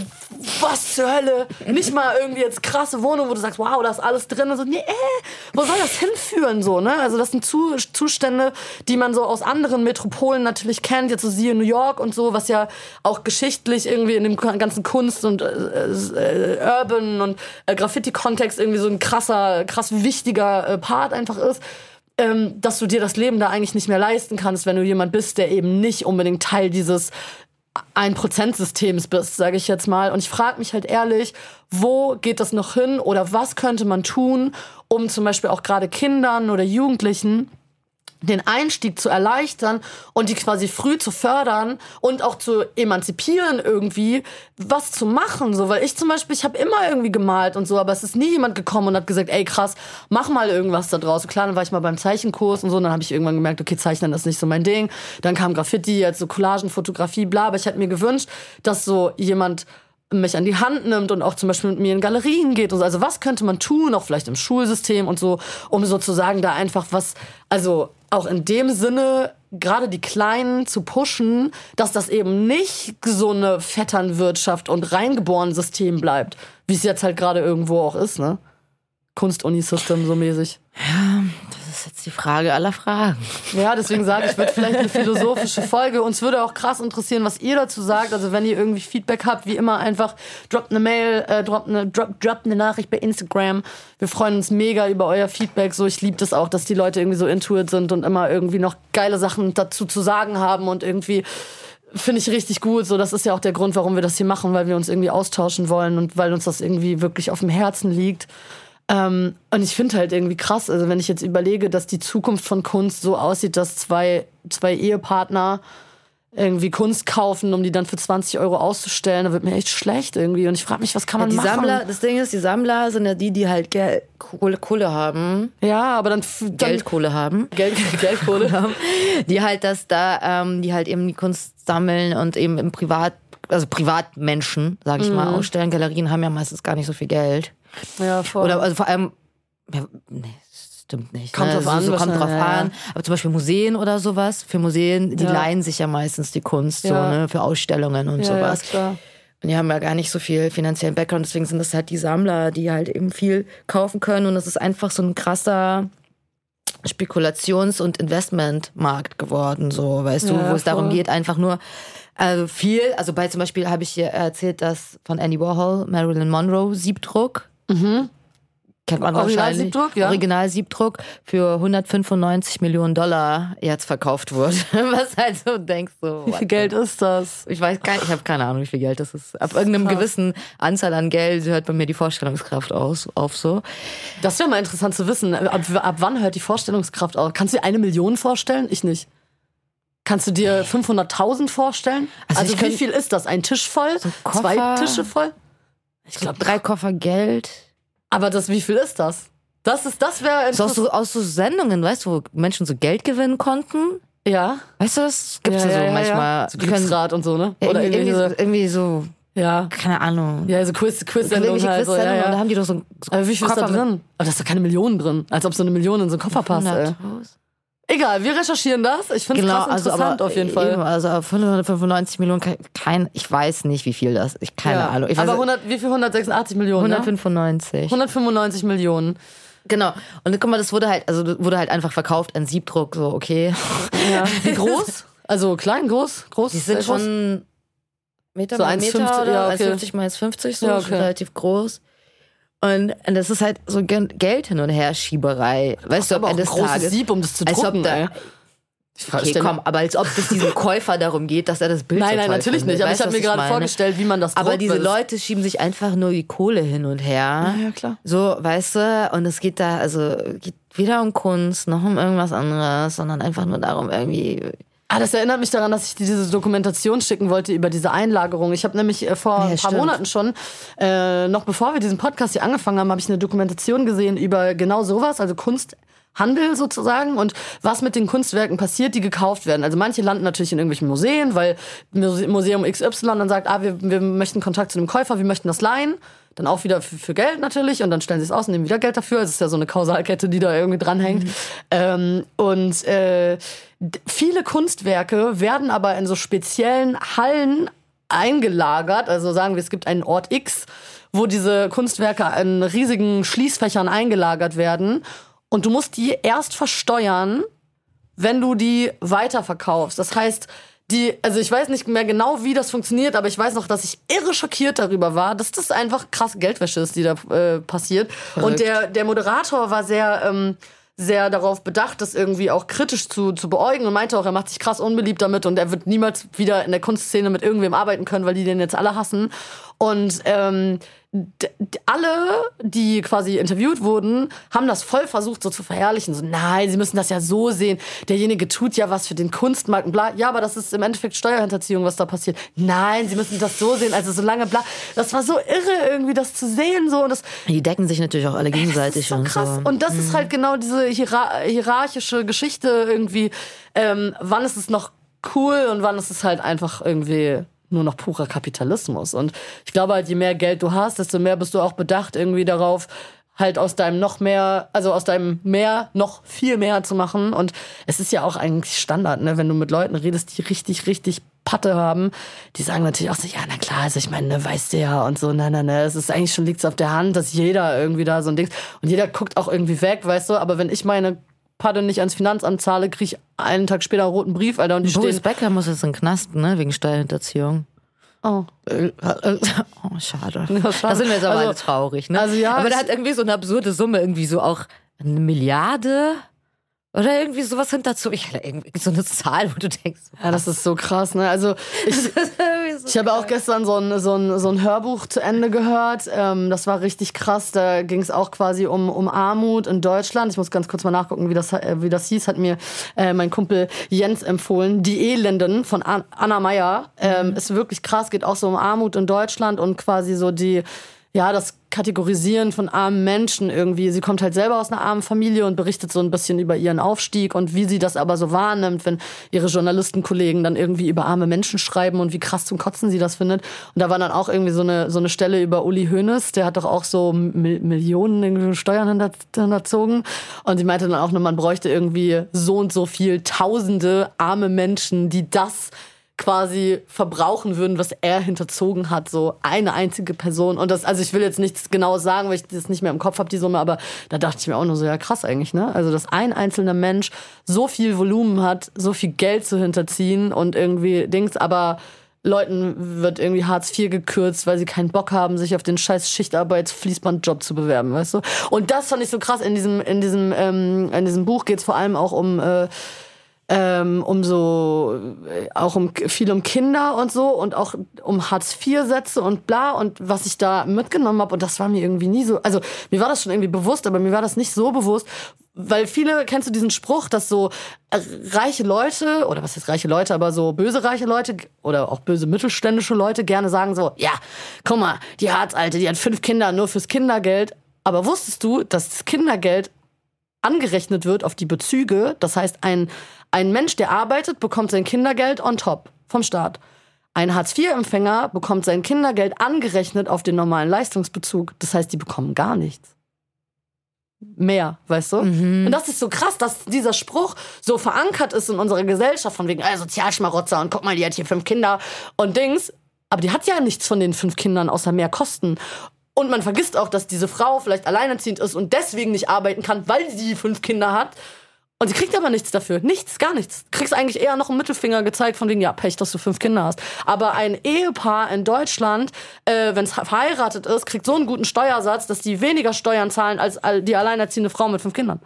was zur Hölle? Nicht mal irgendwie jetzt krasse Wohnung, wo du sagst, wow, da ist alles drin. Und so, nee, äh, wo soll das hinführen, so, ne? Also, das sind Zu Zustände, die man so aus anderen Metropolen natürlich kennt. Jetzt so siehe New York und so, was ja auch geschichtlich irgendwie in dem ganzen Kunst und äh, äh, Urban und äh, Graffiti-Kontext irgendwie so ein krasser, krass wichtiger äh, Part einfach ist ähm, dass du dir das Leben da eigentlich nicht mehr leisten kannst, wenn du jemand bist, der eben nicht unbedingt Teil dieses ein Prozent-Systems bist, sage ich jetzt mal. Und ich frage mich halt ehrlich, wo geht das noch hin oder was könnte man tun, um zum Beispiel auch gerade Kindern oder Jugendlichen den Einstieg zu erleichtern und die quasi früh zu fördern und auch zu emanzipieren irgendwie, was zu machen. So, weil ich zum Beispiel, ich habe immer irgendwie gemalt und so, aber es ist nie jemand gekommen und hat gesagt, ey krass, mach mal irgendwas da draußen. Klar, dann war ich mal beim Zeichenkurs und so, und dann habe ich irgendwann gemerkt, okay, Zeichnen ist nicht so mein Ding. Dann kam Graffiti, jetzt so Collagen, Fotografie, bla. Aber ich hätte mir gewünscht, dass so jemand mich an die Hand nimmt und auch zum Beispiel mit mir in Galerien geht und so. Also was könnte man tun, auch vielleicht im Schulsystem und so, um sozusagen da einfach was, also auch in dem Sinne gerade die Kleinen zu pushen, dass das eben nicht so eine Vetternwirtschaft und reingeboren System bleibt, wie es jetzt halt gerade irgendwo auch ist, ne? Kunst-Uni-System so mäßig. Ja, ist jetzt die Frage aller Fragen. Ja, deswegen sage ich, wird vielleicht eine philosophische Folge. Uns würde auch krass interessieren, was ihr dazu sagt. Also wenn ihr irgendwie Feedback habt, wie immer einfach droppt eine Mail, äh, droppt eine, drop, droppt eine Nachricht bei Instagram. Wir freuen uns mega über euer Feedback. So, ich liebe das auch, dass die Leute irgendwie so intuit sind und immer irgendwie noch geile Sachen dazu zu sagen haben und irgendwie finde ich richtig gut. So, das ist ja auch der Grund, warum wir das hier machen, weil wir uns irgendwie austauschen wollen und weil uns das irgendwie wirklich auf dem Herzen liegt. Ähm, und ich finde halt irgendwie krass, also wenn ich jetzt überlege, dass die Zukunft von Kunst so aussieht, dass zwei, zwei Ehepartner irgendwie Kunst kaufen, um die dann für 20 Euro auszustellen, da wird mir echt schlecht irgendwie. Und ich frage mich, was kann man die machen? Sammler, das Ding ist, die Sammler sind ja die, die halt Geld, Kohle, Kohle haben. Ja, aber dann, dann Geldkohle haben. Geld, [LAUGHS] Geldkohle [LAUGHS] haben. Die halt das da, ähm, die halt eben die Kunst sammeln und eben im Privat, also Privatmenschen, sage ich Mhm. mal, ausstellen. Galerien haben ja meistens gar nicht so viel Geld. Ja, voll. Oder also vor allem, ja, nee, das stimmt nicht. Kommt ne? drauf an, so kommt drauf ja, an. Aber zum Beispiel Museen oder sowas. Für Museen, die Ja. leihen sich ja meistens die Kunst, so, ne, für Ausstellungen und sowas. Und die haben ja gar nicht so viel finanziellen Background, deswegen sind das halt die Sammler, die halt eben viel kaufen können. Und das ist einfach so ein krasser Spekulations- und Investmentmarkt geworden, so, weißt du, wo es darum geht, einfach nur also viel, also bei zum Beispiel habe ich hier erzählt, dass von Andy Warhol, Marilyn Monroe, Siebdruck. Kennt man wahrscheinlich. Original-Siebdruck, ja. Original-Siebdruck für 195 Millionen Dollar jetzt verkauft wurde. [LAUGHS] Was halt so denkst so. Wie viel Geld ist das? Ich weiß gar nicht, ich habe keine Ahnung, wie viel Geld das ist. Ab irgendeinem Krass. gewissen Anzahl an Geld hört bei mir die Vorstellungskraft aus, auf so. Das wäre mal interessant zu wissen. Ab, ab wann hört die Vorstellungskraft auf? Kannst du dir eine Million vorstellen? Ich nicht. Kannst du dir 500.000 vorstellen? Also Also, wie könnt- viel ist das? Ein Tisch voll? Koffer. Zwei Tische voll? Ich glaube, drei Koffer Geld. Aber das, wie viel ist das? Das ist, das wäre So aus, so aus so Sendungen, weißt du, wo Menschen so Geld gewinnen konnten. Ja. Weißt du, das gibt's ja, so manchmal. So Die können- Glücksrad und so, ne? Ja, Oder irgendwie, irgendwie so, so, irgendwie so, ja. keine Ahnung. Ja, so Quiz, Quiz-Sendung halt. So, ja, Quiz-Sendungen, und da ja. haben die doch so, so Aber wie viel ist da Koffer drin? Aber da ist doch keine Million drin. Als ob so eine Million in so einen Koffer passt, ey. 100.000. Egal, wir recherchieren das. Ich finde es Genau, krass also interessant aber auf jeden Fall. Eben, also auf 595 Millionen, kein, ich weiß nicht, wie viel das. Ich keine ja. Ahnung. Ich Aber 100, wie viel? 186 Millionen, ne? 195. 195 Millionen. Genau. Und guck mal, das wurde halt, also wurde halt einfach verkauft an Siebdruck, so okay. Ja. [LAUGHS] Wie groß? Also klein, groß, groß? Die sind schon Meter So mal 1,50, Meter oder ja, okay. 1,50 mal 1,50 so, Ja, okay. relativ groß. Und das ist halt so Geld hin und her Schieberei. Weißt du, auch Ende ein des großes Tages. Sieb, um das zu als ob drucken, da, ey. Okay, komm, aber als ob [LAUGHS] es diesem Käufer darum geht, dass er das Bild Nein, so nein, natürlich findet. nicht. Aber Weißt ich habe mir gerade vorgestellt, wie man das Aber diese das- Leute schieben sich einfach nur die Kohle hin und her. Ja, klar. So, weißt du, und es geht da, also geht weder um Kunst noch um irgendwas anderes, sondern einfach nur darum, irgendwie. Ah, das erinnert mich daran, dass ich dir diese Dokumentation schicken wollte über diese Einlagerung. Ich habe nämlich äh, vor ein paar stimmt. Monaten schon, äh, noch bevor wir diesen Podcast hier angefangen haben, habe ich eine Dokumentation gesehen über genau sowas, also Kunsthandel sozusagen und was mit den Kunstwerken passiert, die gekauft werden. Also manche landen natürlich in irgendwelchen Museen, weil Muse- Museum XY dann sagt, ah, wir, wir möchten Kontakt zu dem Käufer, wir möchten das leihen. Dann auch wieder für, für Geld natürlich und dann stellen sie es aus und nehmen wieder Geld dafür. Es ist ja so eine Kausalkette, die da irgendwie dranhängt. Ähm, und äh, viele Kunstwerke werden aber in so speziellen Hallen eingelagert. Also sagen wir, es gibt einen Ort X, wo diese Kunstwerke in riesigen Schließfächern eingelagert werden. Und du musst die erst versteuern, wenn du die weiterverkaufst. Das heißt, die, also ich weiß nicht mehr genau, wie das funktioniert, aber ich weiß noch, dass ich irre schockiert darüber war, dass das einfach krass Geldwäsche ist, die da äh, passiert. Und der, der Moderator war sehr, ähm, sehr darauf bedacht, das irgendwie auch kritisch zu, zu beäugen und meinte auch, er macht sich krass unbeliebt damit und er wird niemals wieder in der Kunstszene mit irgendwem arbeiten können, weil die den jetzt alle hassen. Und ähm, alle, die quasi interviewt wurden, haben das voll versucht so zu verherrlichen. So, nein, sie müssen das ja so sehen. Derjenige tut ja was für den Kunstmarkt und bla. Ja, aber das ist im Endeffekt Steuerhinterziehung, was da passiert. Nein, sie müssen das so sehen. Also so lange bla. Das war so irre irgendwie, das zu sehen so und das Die decken sich natürlich auch alle gegenseitig so und krass. so. Und das ist halt genau diese hierar hierarchische Geschichte irgendwie. Ähm, wann ist es noch cool und wann ist es halt einfach irgendwie nur noch purer Kapitalismus. Und ich glaube halt, je mehr Geld du hast, desto mehr bist du auch bedacht irgendwie darauf, halt aus deinem noch mehr, also aus deinem mehr noch viel mehr zu machen. Und es ist ja auch eigentlich Standard, ne, wenn du mit Leuten redest, die richtig, richtig Patte haben, die sagen natürlich auch so, ja, na klar, also ich meine, ne, weißt du ja und so, nein, nein, nein, es ist eigentlich schon liegt's auf der Hand, dass jeder irgendwie da so ein Ding, und jeder guckt auch irgendwie weg, weißt du, aber wenn ich meine Patte nicht ans Finanzamt zahle, kriege ich einen Tag später einen roten Brief, Alter, und die Boris Becker muss jetzt in den Knast, ne, wegen Steuerhinterziehung. oh, Oh, schade. Ja, schade. Da sind wir jetzt aber Also- alle traurig, ne? also ja, aber ich- hat irgendwie so eine absurde Summe, irgendwie so auch eine Milliarde oder irgendwie sowas hinterzu. Ich irgendwie so eine Zahl, wo du denkst, ja, das ist so krass, ne, also [LAUGHS] ich, Ich habe auch gestern so ein, so, ein, so ein Hörbuch zu Ende gehört. Ähm, das war richtig krass. Da ging es auch quasi um, um Armut in Deutschland. Ich muss ganz kurz mal nachgucken, wie das, äh, wie das hieß. Hat mir äh, mein Kumpel Jens empfohlen. Die Elenden von An Anna Meyer. Ähm, Ist wirklich krass. Geht auch so um Armut in Deutschland und quasi so die, ja, das Kategorisieren von armen Menschen irgendwie. Sie kommt halt selber aus einer armen Familie und berichtet so ein bisschen über ihren Aufstieg und wie sie das aber so wahrnimmt, wenn ihre Journalistenkollegen dann irgendwie über arme Menschen schreiben und wie krass zum Kotzen sie das findet. Und da war dann auch irgendwie so eine, so eine Stelle über Uli Hoeneß, der hat doch auch so Mil Millionen Steuern hinter, hinterzogen. Und sie meinte dann auch nur, man bräuchte irgendwie so und so viel Tausende arme Menschen, die das quasi verbrauchen würden, was er hinterzogen hat, so eine einzige Person. Und das, also ich will jetzt nichts Genaues sagen, weil ich das nicht mehr im Kopf habe, die Summe, aber da dachte ich mir auch nur so, ja krass eigentlich, ne? Also, dass ein einzelner Mensch so viel Volumen hat, so viel Geld zu hinterziehen und irgendwie Dings, aber Leuten wird irgendwie Hartz IV gekürzt, weil sie keinen Bock haben, sich auf den scheiß Schichtarbeits-Fließbandjob zu bewerben, weißt du? Und das fand ich so krass. In diesem, in diesem, ähm, in diesem Buch geht es vor allem auch um äh, ähm, um so äh, auch um viel um Kinder und so und auch um Hartz IV Sätze und bla und was ich da mitgenommen habe und das war mir irgendwie nie so also mir war das schon irgendwie bewusst aber mir war das nicht so bewusst weil viele kennst du diesen Spruch dass so äh, reiche Leute oder was heißt reiche Leute aber so böse reiche Leute oder auch böse mittelständische Leute gerne sagen so ja guck mal die Hartz-Alte die hat fünf Kinder nur fürs Kindergeld. Aber wusstest du dass das Kindergeld angerechnet wird auf die Bezüge. Das heißt, ein, ein Mensch, der arbeitet, bekommt sein Kindergeld on top vom Staat. Ein Hartz-IV-Empfänger bekommt sein Kindergeld angerechnet auf den normalen Leistungsbezug. Das heißt, die bekommen gar nichts. Mehr, weißt du? Und das ist so krass, dass dieser Spruch so verankert ist in unserer Gesellschaft, von wegen, äh, Sozialschmarotzer und guck mal, die hat hier fünf Kinder und Dings. Aber die hat ja nichts von den fünf Kindern außer mehr Kosten. Und man vergisst auch, dass diese Frau vielleicht alleinerziehend ist und deswegen nicht arbeiten kann, weil sie fünf Kinder hat. Und sie kriegt aber nichts dafür. Nichts, gar nichts. Kriegst eigentlich eher noch einen Mittelfinger gezeigt von wegen, ja, Pech, dass du fünf Kinder hast. Aber ein Ehepaar in Deutschland, äh, wenn es verheiratet ist, kriegt so einen guten Steuersatz, dass die weniger Steuern zahlen als die alleinerziehende Frau mit fünf Kindern.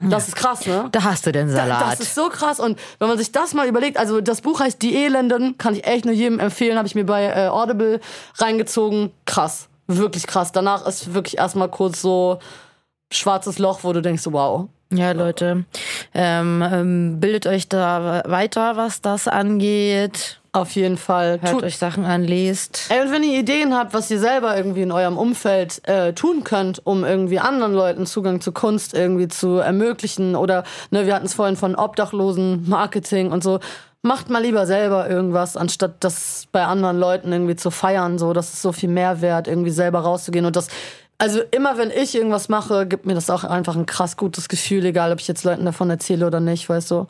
Das ist krass, ne? Da hast du den Salat. Das ist so krass. Und wenn man sich das mal überlegt, also das Buch heißt Die Elenden, kann ich echt nur jedem empfehlen, habe ich mir bei äh, Audible reingezogen. Krass. Wirklich krass. Danach ist wirklich erstmal kurz so schwarzes Loch, wo du denkst, wow, ja, Leute, ähm, ähm, bildet euch da weiter, was das angeht. Auf jeden Fall. Hört Tut euch Sachen an, lest. Ey, und wenn ihr Ideen habt, was ihr selber irgendwie in eurem Umfeld äh, tun könnt, um irgendwie anderen Leuten Zugang zu Kunst irgendwie zu ermöglichen oder, ne, wir hatten es vorhin von Obdachlosen, Marketing und so, macht mal lieber selber irgendwas, anstatt das bei anderen Leuten irgendwie zu feiern, so, das ist so viel Mehrwert, irgendwie selber rauszugehen und das also immer wenn ich irgendwas mache, gibt mir das auch einfach ein krass gutes Gefühl, egal ob ich jetzt Leuten davon erzähle oder nicht, weißt du.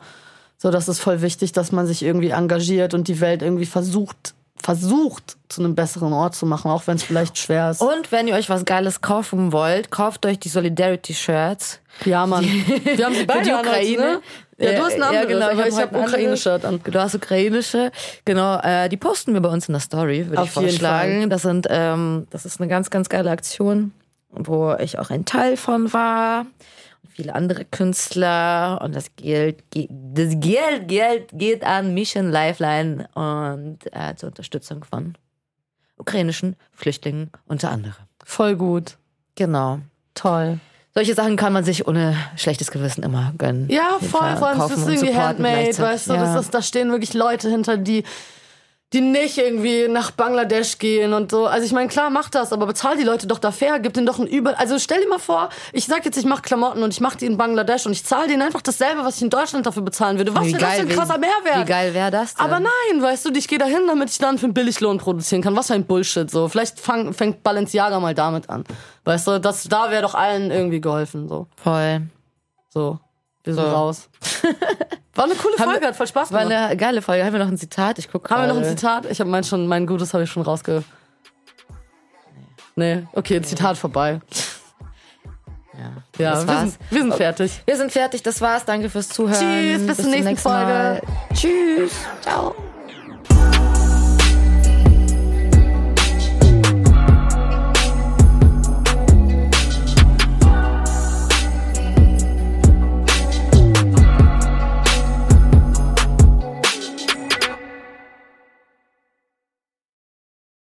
So, das ist voll wichtig, dass man sich irgendwie engagiert und die Welt irgendwie versucht, versucht, zu einem besseren Ort zu machen, auch wenn es vielleicht schwer ist. Und wenn ihr euch was Geiles kaufen wollt, kauft euch die Solidarity-Shirts. Ja, Mann. Wir haben sie beide die Ukraine. Ne? Ja, du hast ein anderes, ja, genau, aber ich habe hab ukrainische an. Du hast ukrainische, genau. Äh, die posten wir bei uns in der Story, würde ich vorschlagen. Das sind, ähm, das ist eine ganz, ganz geile Aktion wo ich auch ein Teil von war. Viele andere Künstler. Und das Geld, das Geld, Geld geht an Mission Lifeline und äh, zur Unterstützung von ukrainischen Flüchtlingen unter anderem. Voll gut. Genau. Toll. Solche Sachen kann man sich ohne schlechtes Gewissen immer gönnen. Ja, voll, vor allem ist irgendwie handmade, weißt du, ja. das ist, da stehen wirklich Leute hinter, die die nicht irgendwie nach Bangladesch gehen und so. Also ich meine, klar, mach das, aber bezahl die Leute doch da fair, gib denen doch ein Über... Also stell dir mal vor, ich sag jetzt, ich mach Klamotten und ich mach die in Bangladesch und ich zahle denen einfach dasselbe, was ich in Deutschland dafür bezahlen würde. Was wäre das für ein krasser Mehrwert? Wie geil wäre das denn? Aber nein, weißt du, ich gehe dahin, damit ich dann für einen Billiglohn produzieren kann. Was für ein Bullshit so. Vielleicht fang, fängt Balenciaga mal damit an. Weißt du, das, da wäre doch allen irgendwie geholfen. So. Voll. So. Wir sind so. raus. [LAUGHS] War eine coole Folge, wir, hat voll Spaß gemacht. War eine geile Folge. Haben wir noch ein Zitat? Ich gucke Haben wir noch ein Zitat? Ich habe mein schon, mein Gutes habe ich schon rausge. Nee, okay. Zitat vorbei. Ja, ja wir, sind, wir sind fertig. Wir sind fertig, das war's. Danke fürs Zuhören. Tschüss, bis, bis zur nächsten Folge. Mal. Tschüss. Ciao.